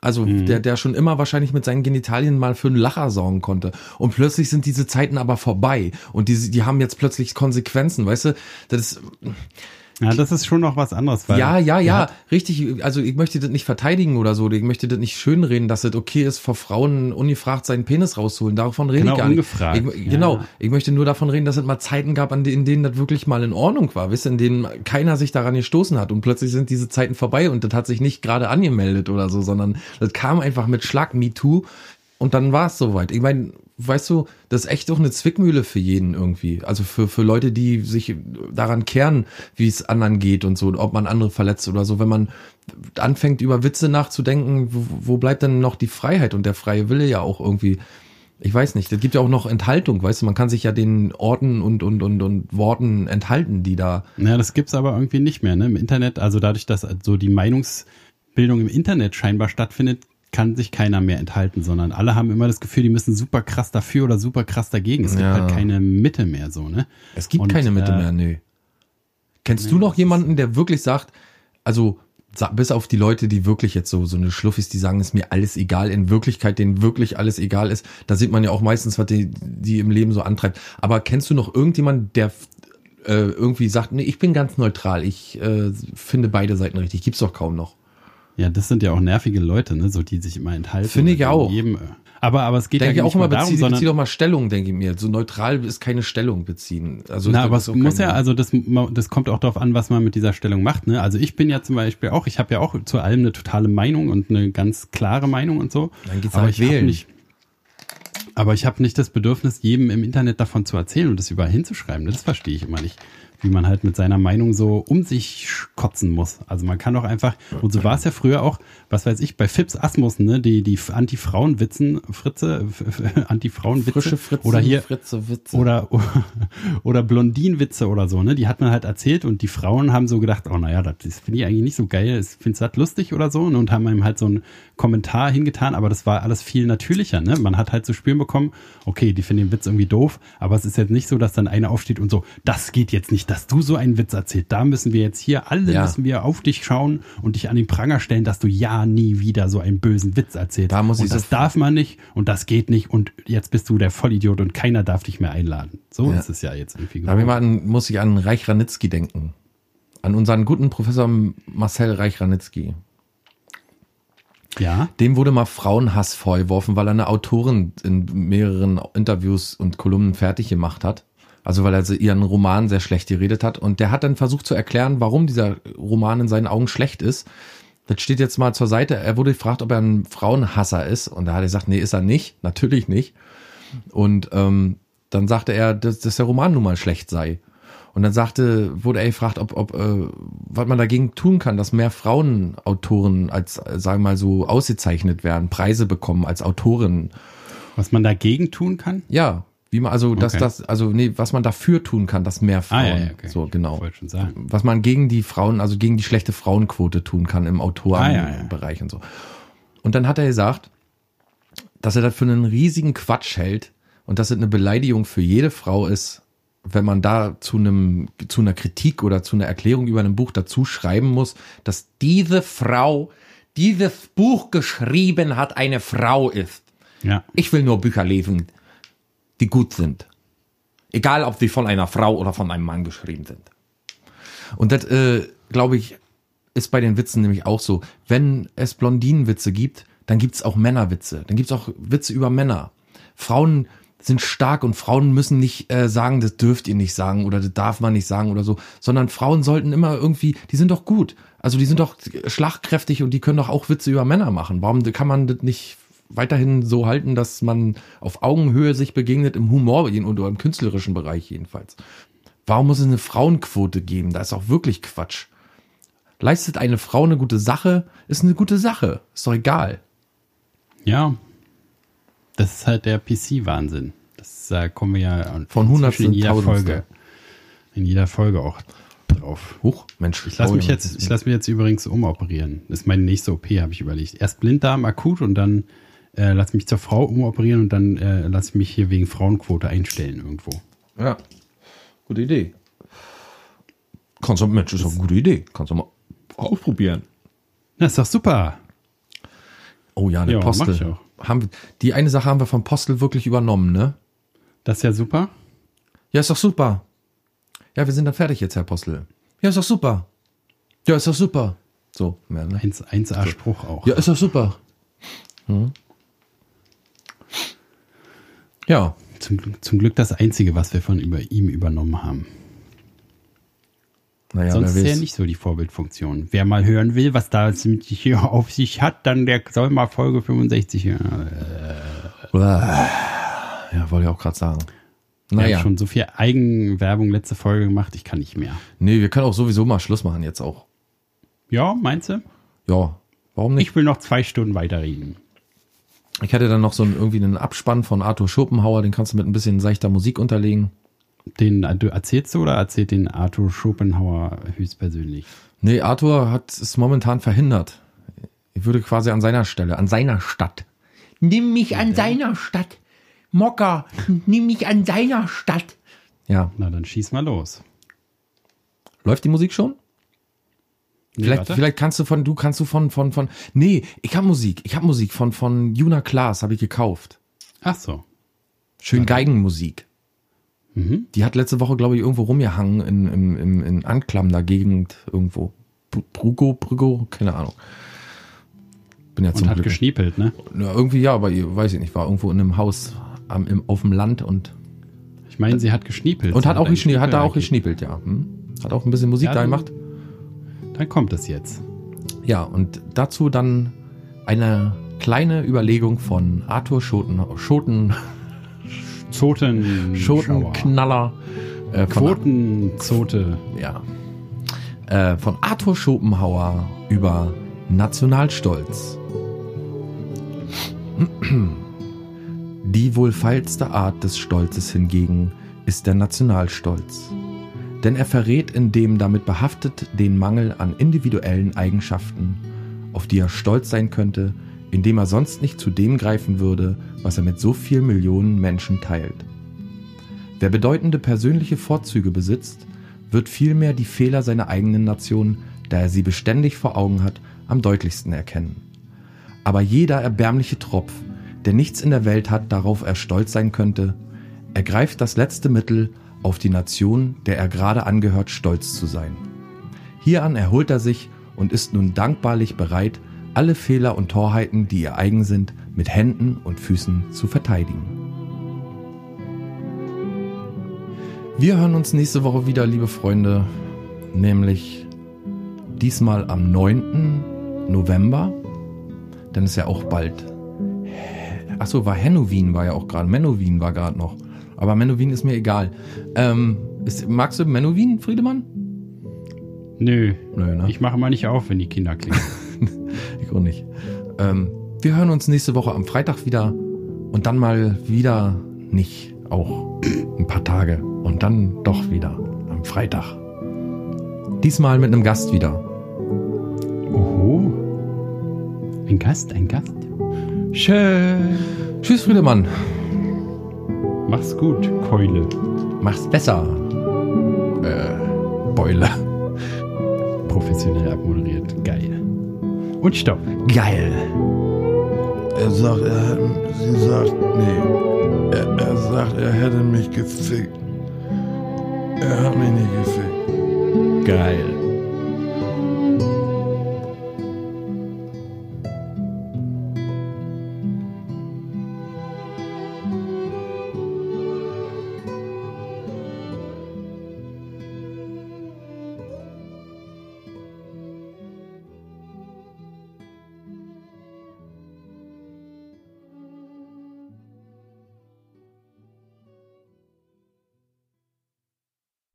Also mhm. der, der schon immer wahrscheinlich mit seinen Genitalien mal für einen Lacher sorgen konnte. Und plötzlich sind diese Zeiten aber vorbei. Und die, die haben jetzt plötzlich Konsequenzen, weißt du? Das ist ja, das ist schon noch was anderes. Weil ja, ja, ja, richtig. Also ich möchte das nicht verteidigen oder so. Ich möchte das nicht schönreden, dass es okay ist, vor Frauen ungefragt seinen Penis rauszuholen. Davon rede genau, ich gar ungefragt. nicht. Ich, genau. Ja. Ich möchte nur davon reden, dass es mal Zeiten gab, in denen das wirklich mal in Ordnung war. Wisst ihr, in denen keiner sich daran gestoßen hat. Und plötzlich sind diese Zeiten vorbei und das hat sich nicht gerade angemeldet oder so, sondern das kam einfach mit Schlag MeToo und dann war es soweit. Ich meine, weißt du, das ist echt doch eine Zwickmühle für jeden irgendwie. Also für, für Leute, die sich daran kehren, wie es anderen geht und so, ob man andere verletzt oder so. Wenn man anfängt, über Witze nachzudenken, wo, wo bleibt denn noch die Freiheit und der freie Wille ja auch irgendwie? Ich weiß nicht, es gibt ja auch noch Enthaltung, weißt du, man kann sich ja den Orten und, und, und, und Worten enthalten, die da. Ja, das gibt's aber irgendwie nicht mehr, ne? Im Internet, also dadurch, dass so die Meinungsbildung im Internet scheinbar stattfindet, kann sich keiner mehr enthalten, sondern alle haben immer das Gefühl, die müssen super krass dafür oder super krass dagegen. Es ja. gibt halt keine Mitte mehr so, ne? Es gibt Und, keine Mitte äh, mehr, nee. Kennst nee, du noch jemanden, der wirklich sagt, also bis auf die Leute, die wirklich jetzt so so eine Schluffis, die sagen, ist mir alles egal, in Wirklichkeit denen wirklich alles egal ist, da sieht man ja auch meistens, was die, die im Leben so antreibt. Aber kennst du noch irgendjemanden, der äh, irgendwie sagt, nee, ich bin ganz neutral, ich äh, finde beide Seiten richtig, gibt's doch kaum noch. Ja, das sind ja auch nervige Leute, ne, so die sich immer enthalten. Finde ich auch. Jedem, aber, aber es geht denke ja auch immer darum, bezieh, sondern, bezieh doch mal Stellung, denke ich mir. So neutral ist keine Stellung beziehen. Also na, aber es muss ja, also das, das kommt auch darauf an, was man mit dieser Stellung macht. Ne? Also ich bin ja zum Beispiel auch, ich habe ja auch zu allem eine totale Meinung und eine ganz klare Meinung und so. Dann geht's aber halt ich wählen. Nicht, aber ich habe nicht das Bedürfnis, jedem im Internet davon zu erzählen und das überall hinzuschreiben. Das verstehe ich immer nicht wie man halt mit seiner Meinung so um sich kotzen muss. Also man kann doch einfach, und so war es ja früher auch, was weiß ich, bei Fips Asmussen, ne, die, die Anti-Frauen-Witzen, Fritze, Anti-Frauen-Witze. Frische Fritze, oder hier, Fritze, Witze. Oder, oder Blondin-Witze oder so, ne, die hat man halt erzählt und die Frauen haben so gedacht, oh naja, das finde ich eigentlich nicht so geil, ich finde es halt lustig oder so, ne, und haben einem halt so einen Kommentar hingetan, aber das war alles viel natürlicher, ne, man hat halt zu spüren bekommen, okay, die finden den Witz irgendwie doof, aber es ist jetzt nicht so, dass dann einer aufsteht und so, das geht jetzt nicht, dass du so einen Witz erzählst. Da müssen wir jetzt hier, alle Ja. müssen wir auf dich schauen und dich an den Pranger stellen, dass du ja nie wieder so einen bösen Witz erzählst. Da muss ich und das darf man nicht und das geht nicht und jetzt bist du der Vollidiot und keiner darf dich mehr einladen. So Ja. ist es ja jetzt irgendwie Da ich mal an, muss ich an Reich Ranitzky denken. An unseren guten Professor Marcel Reich Ranitzky. Ja. Dem wurde mal Frauenhass vorgeworfen, weil er eine Autorin in mehreren Interviews und Kolumnen fertig gemacht hat. Also weil er sie- ihren Roman sehr schlecht geredet hat. Und der hat dann versucht zu erklären, warum dieser Roman in seinen Augen schlecht ist. Das steht jetzt mal zur Seite. Er wurde gefragt, ob er ein Frauenhasser ist. Und da hat er gesagt, nee, ist er nicht. Natürlich nicht. Und ähm, dann sagte er, dass, dass der Roman nun mal schlecht sei. Und dann sagte, wurde er gefragt, ob, ob äh, was man dagegen tun kann, dass mehr Frauenautoren als, äh, sagen wir mal so, ausgezeichnet werden, Preise bekommen als Autorinnen. Was man dagegen tun kann? Ja, wie man, also, dass Okay. das, also, nee, was man dafür tun kann, dass mehr Frauen, Ah, ja, ja, okay. so, genau. Was man gegen die Frauen, also gegen die schlechte Frauenquote tun kann im Ah, ja. Autorenbereich und so. Und dann hat er gesagt, dass er das für einen riesigen Quatsch hält und dass es eine Beleidigung für jede Frau ist, wenn man da zu einem, zu einer Kritik oder zu einer Erklärung über ein Buch dazu schreiben muss, dass diese Frau dieses Buch geschrieben hat, eine Frau ist. Ja. Ich will nur Bücher lesen, die gut sind. Egal, ob sie von einer Frau oder von einem Mann geschrieben sind. Und das, äh, glaube ich, ist bei den Witzen nämlich auch so. Wenn es Blondinenwitze gibt, dann gibt's auch Männerwitze. Dann gibt's auch Witze über Männer. Frauen sind stark und Frauen müssen nicht äh, sagen, das dürft ihr nicht sagen oder das darf man nicht sagen oder so, sondern Frauen sollten immer irgendwie, die sind doch gut. Also die sind doch schlagkräftig und die können doch auch Witze über Männer machen. Warum kann man das nicht weiterhin so halten, dass man auf Augenhöhe sich begegnet im Humor oder im künstlerischen Bereich jedenfalls? Warum muss es eine Frauenquote geben? Da ist auch wirklich Quatsch. Leistet eine Frau eine gute Sache, ist eine gute Sache. Ist doch egal. Ja. Das ist halt der PC-Wahnsinn. Das da kommen wir ja Von Hundertstel in jeder. Folge. In jeder Folge auch drauf. Huch, Mensch. Ich lasse mich oh, jetzt, ich lasse mich jetzt übrigens umoperieren. Das ist meine nächste OP, habe ich überlegt. Erst Blinddarm akut und dann äh, lass mich zur Frau umoperieren und dann äh, lass ich mich hier wegen Frauenquote einstellen irgendwo. Ja. Gute Idee. Kannst du, Mensch, ist doch eine gute Idee. Kannst du mal ausprobieren. Das ist doch super. Oh ja, mach ich Postel. auch. Haben, die eine Sache haben wir vom Postel wirklich übernommen, ne? Das ist ja super. Ja, ist doch super. Ja, wir sind dann fertig jetzt, Herr Postel. Ja, ist doch super. Ja, ist doch super. So, mehr, ne? 1, 1A Spruch auch. Ja, ist doch super. Hm. Ja, Zum, zum Glück das Einzige, was wir von über ihm übernommen haben. naja, Sonst ist ja nicht so die Vorbildfunktion. Wer mal hören will, was da mit hier auf sich hat, dann der soll mal Folge 65 hören. Ja, wollte ich auch gerade sagen. Ich Naja, habe schon so viel Eigenwerbung letzte Folge gemacht, ich kann nicht mehr. nee, wir können auch sowieso mal Schluss machen jetzt auch. Ja, meinst du? Ja, warum nicht? Ich will noch zwei Stunden weiterreden. Ich hatte dann noch so einen, irgendwie einen Abspann von Arthur Schopenhauer, den kannst du mit ein bisschen seichter Musik unterlegen. Den du erzählst du oder erzählt den Arthur Schopenhauer höchstpersönlich? Nee, Arthur hat es momentan verhindert. Ich würde quasi an seiner Stelle, an seiner Stadt. Nimm mich an seiner Stadt. Mocker, nimm mich an seiner Stadt. Ja, Na, dann schieß mal los. läuft die Musik schon? Vielleicht, warte. vielleicht kannst du von, du kannst du von, von, von, nee, ich hab Musik, ich hab Musik von, von Juna Klaas, habe ich gekauft. Ach so. Schön Geigenmusik. Mhm. Die hat letzte Woche, glaube ich, irgendwo rumgehangen in, in, in, in Anklammer Gegend irgendwo. Br- Brugo, Brüggo, keine Ahnung. Bin ja Und zum hat Glück. geschniepelt, ne? Ja, irgendwie ja, aber ich weiß ich nicht, war irgendwo in einem Haus am, im, auf dem Land und, Ich meine, sie hat geschniepelt. und hat auch geschniepelt, hat da auch Schniepel geschniepelt, ja. Hm? Hat auch ein bisschen Musik Ja, da du- gemacht. angegeben. Dann kommt es jetzt. Ja, und dazu dann eine kleine Überlegung von Arthur Schoten, Schoten, Zoten. Schotenknaller. Äh, Quotenzote. ja. Äh, von Arthur Schopenhauer über Nationalstolz. Die wohl feilste Art des Stolzes hingegen ist der Nationalstolz. Denn er verrät in dem damit behaftet den Mangel an individuellen Eigenschaften, auf die er stolz sein könnte, indem er sonst nicht zu dem greifen würde, was er mit so vielen Millionen Menschen teilt. Wer bedeutende persönliche Vorzüge besitzt, wird vielmehr die Fehler seiner eigenen Nation, da er sie beständig vor Augen hat, am deutlichsten erkennen. Aber jeder erbärmliche Tropf, der nichts in der Welt hat, darauf er stolz sein könnte, ergreift das letzte Mittel, auf die Nation, der er gerade angehört, stolz zu sein. Hieran erholt er sich und ist nun dankbarlich bereit, alle Fehler und Torheiten, die ihr eigen sind, mit Händen und Füßen zu verteidigen. Wir hören uns nächste Woche wieder, liebe Freunde, nämlich diesmal am 9. November. Dann ist ja auch bald. Achso, war Halloween, war ja auch gerade. Menowin war gerade noch. Aber Menowin ist mir egal. Ähm, ist, magst du Menowin, Friedemann? Nö. Nö, ne? Ich mache mal nicht auf, wenn die Kinder klingen. ich auch nicht. Ähm, wir hören uns nächste Woche am Freitag wieder und dann mal wieder nicht. Auch ein paar Tage und dann doch wieder am Freitag. Diesmal mit einem Gast wieder. Oho. Ein Gast, ein Gast. Schön. Tschüss, Friedemann. Mach's gut, Keule. Mach's besser. Äh, Beule. Professionell abmoderiert. Geil. Und stopp. Geil. Er sagt, er hat, sie sagt, nee. Er, er sagt, er hätte mich gefickt. Er hat mich nicht gefickt. Geil.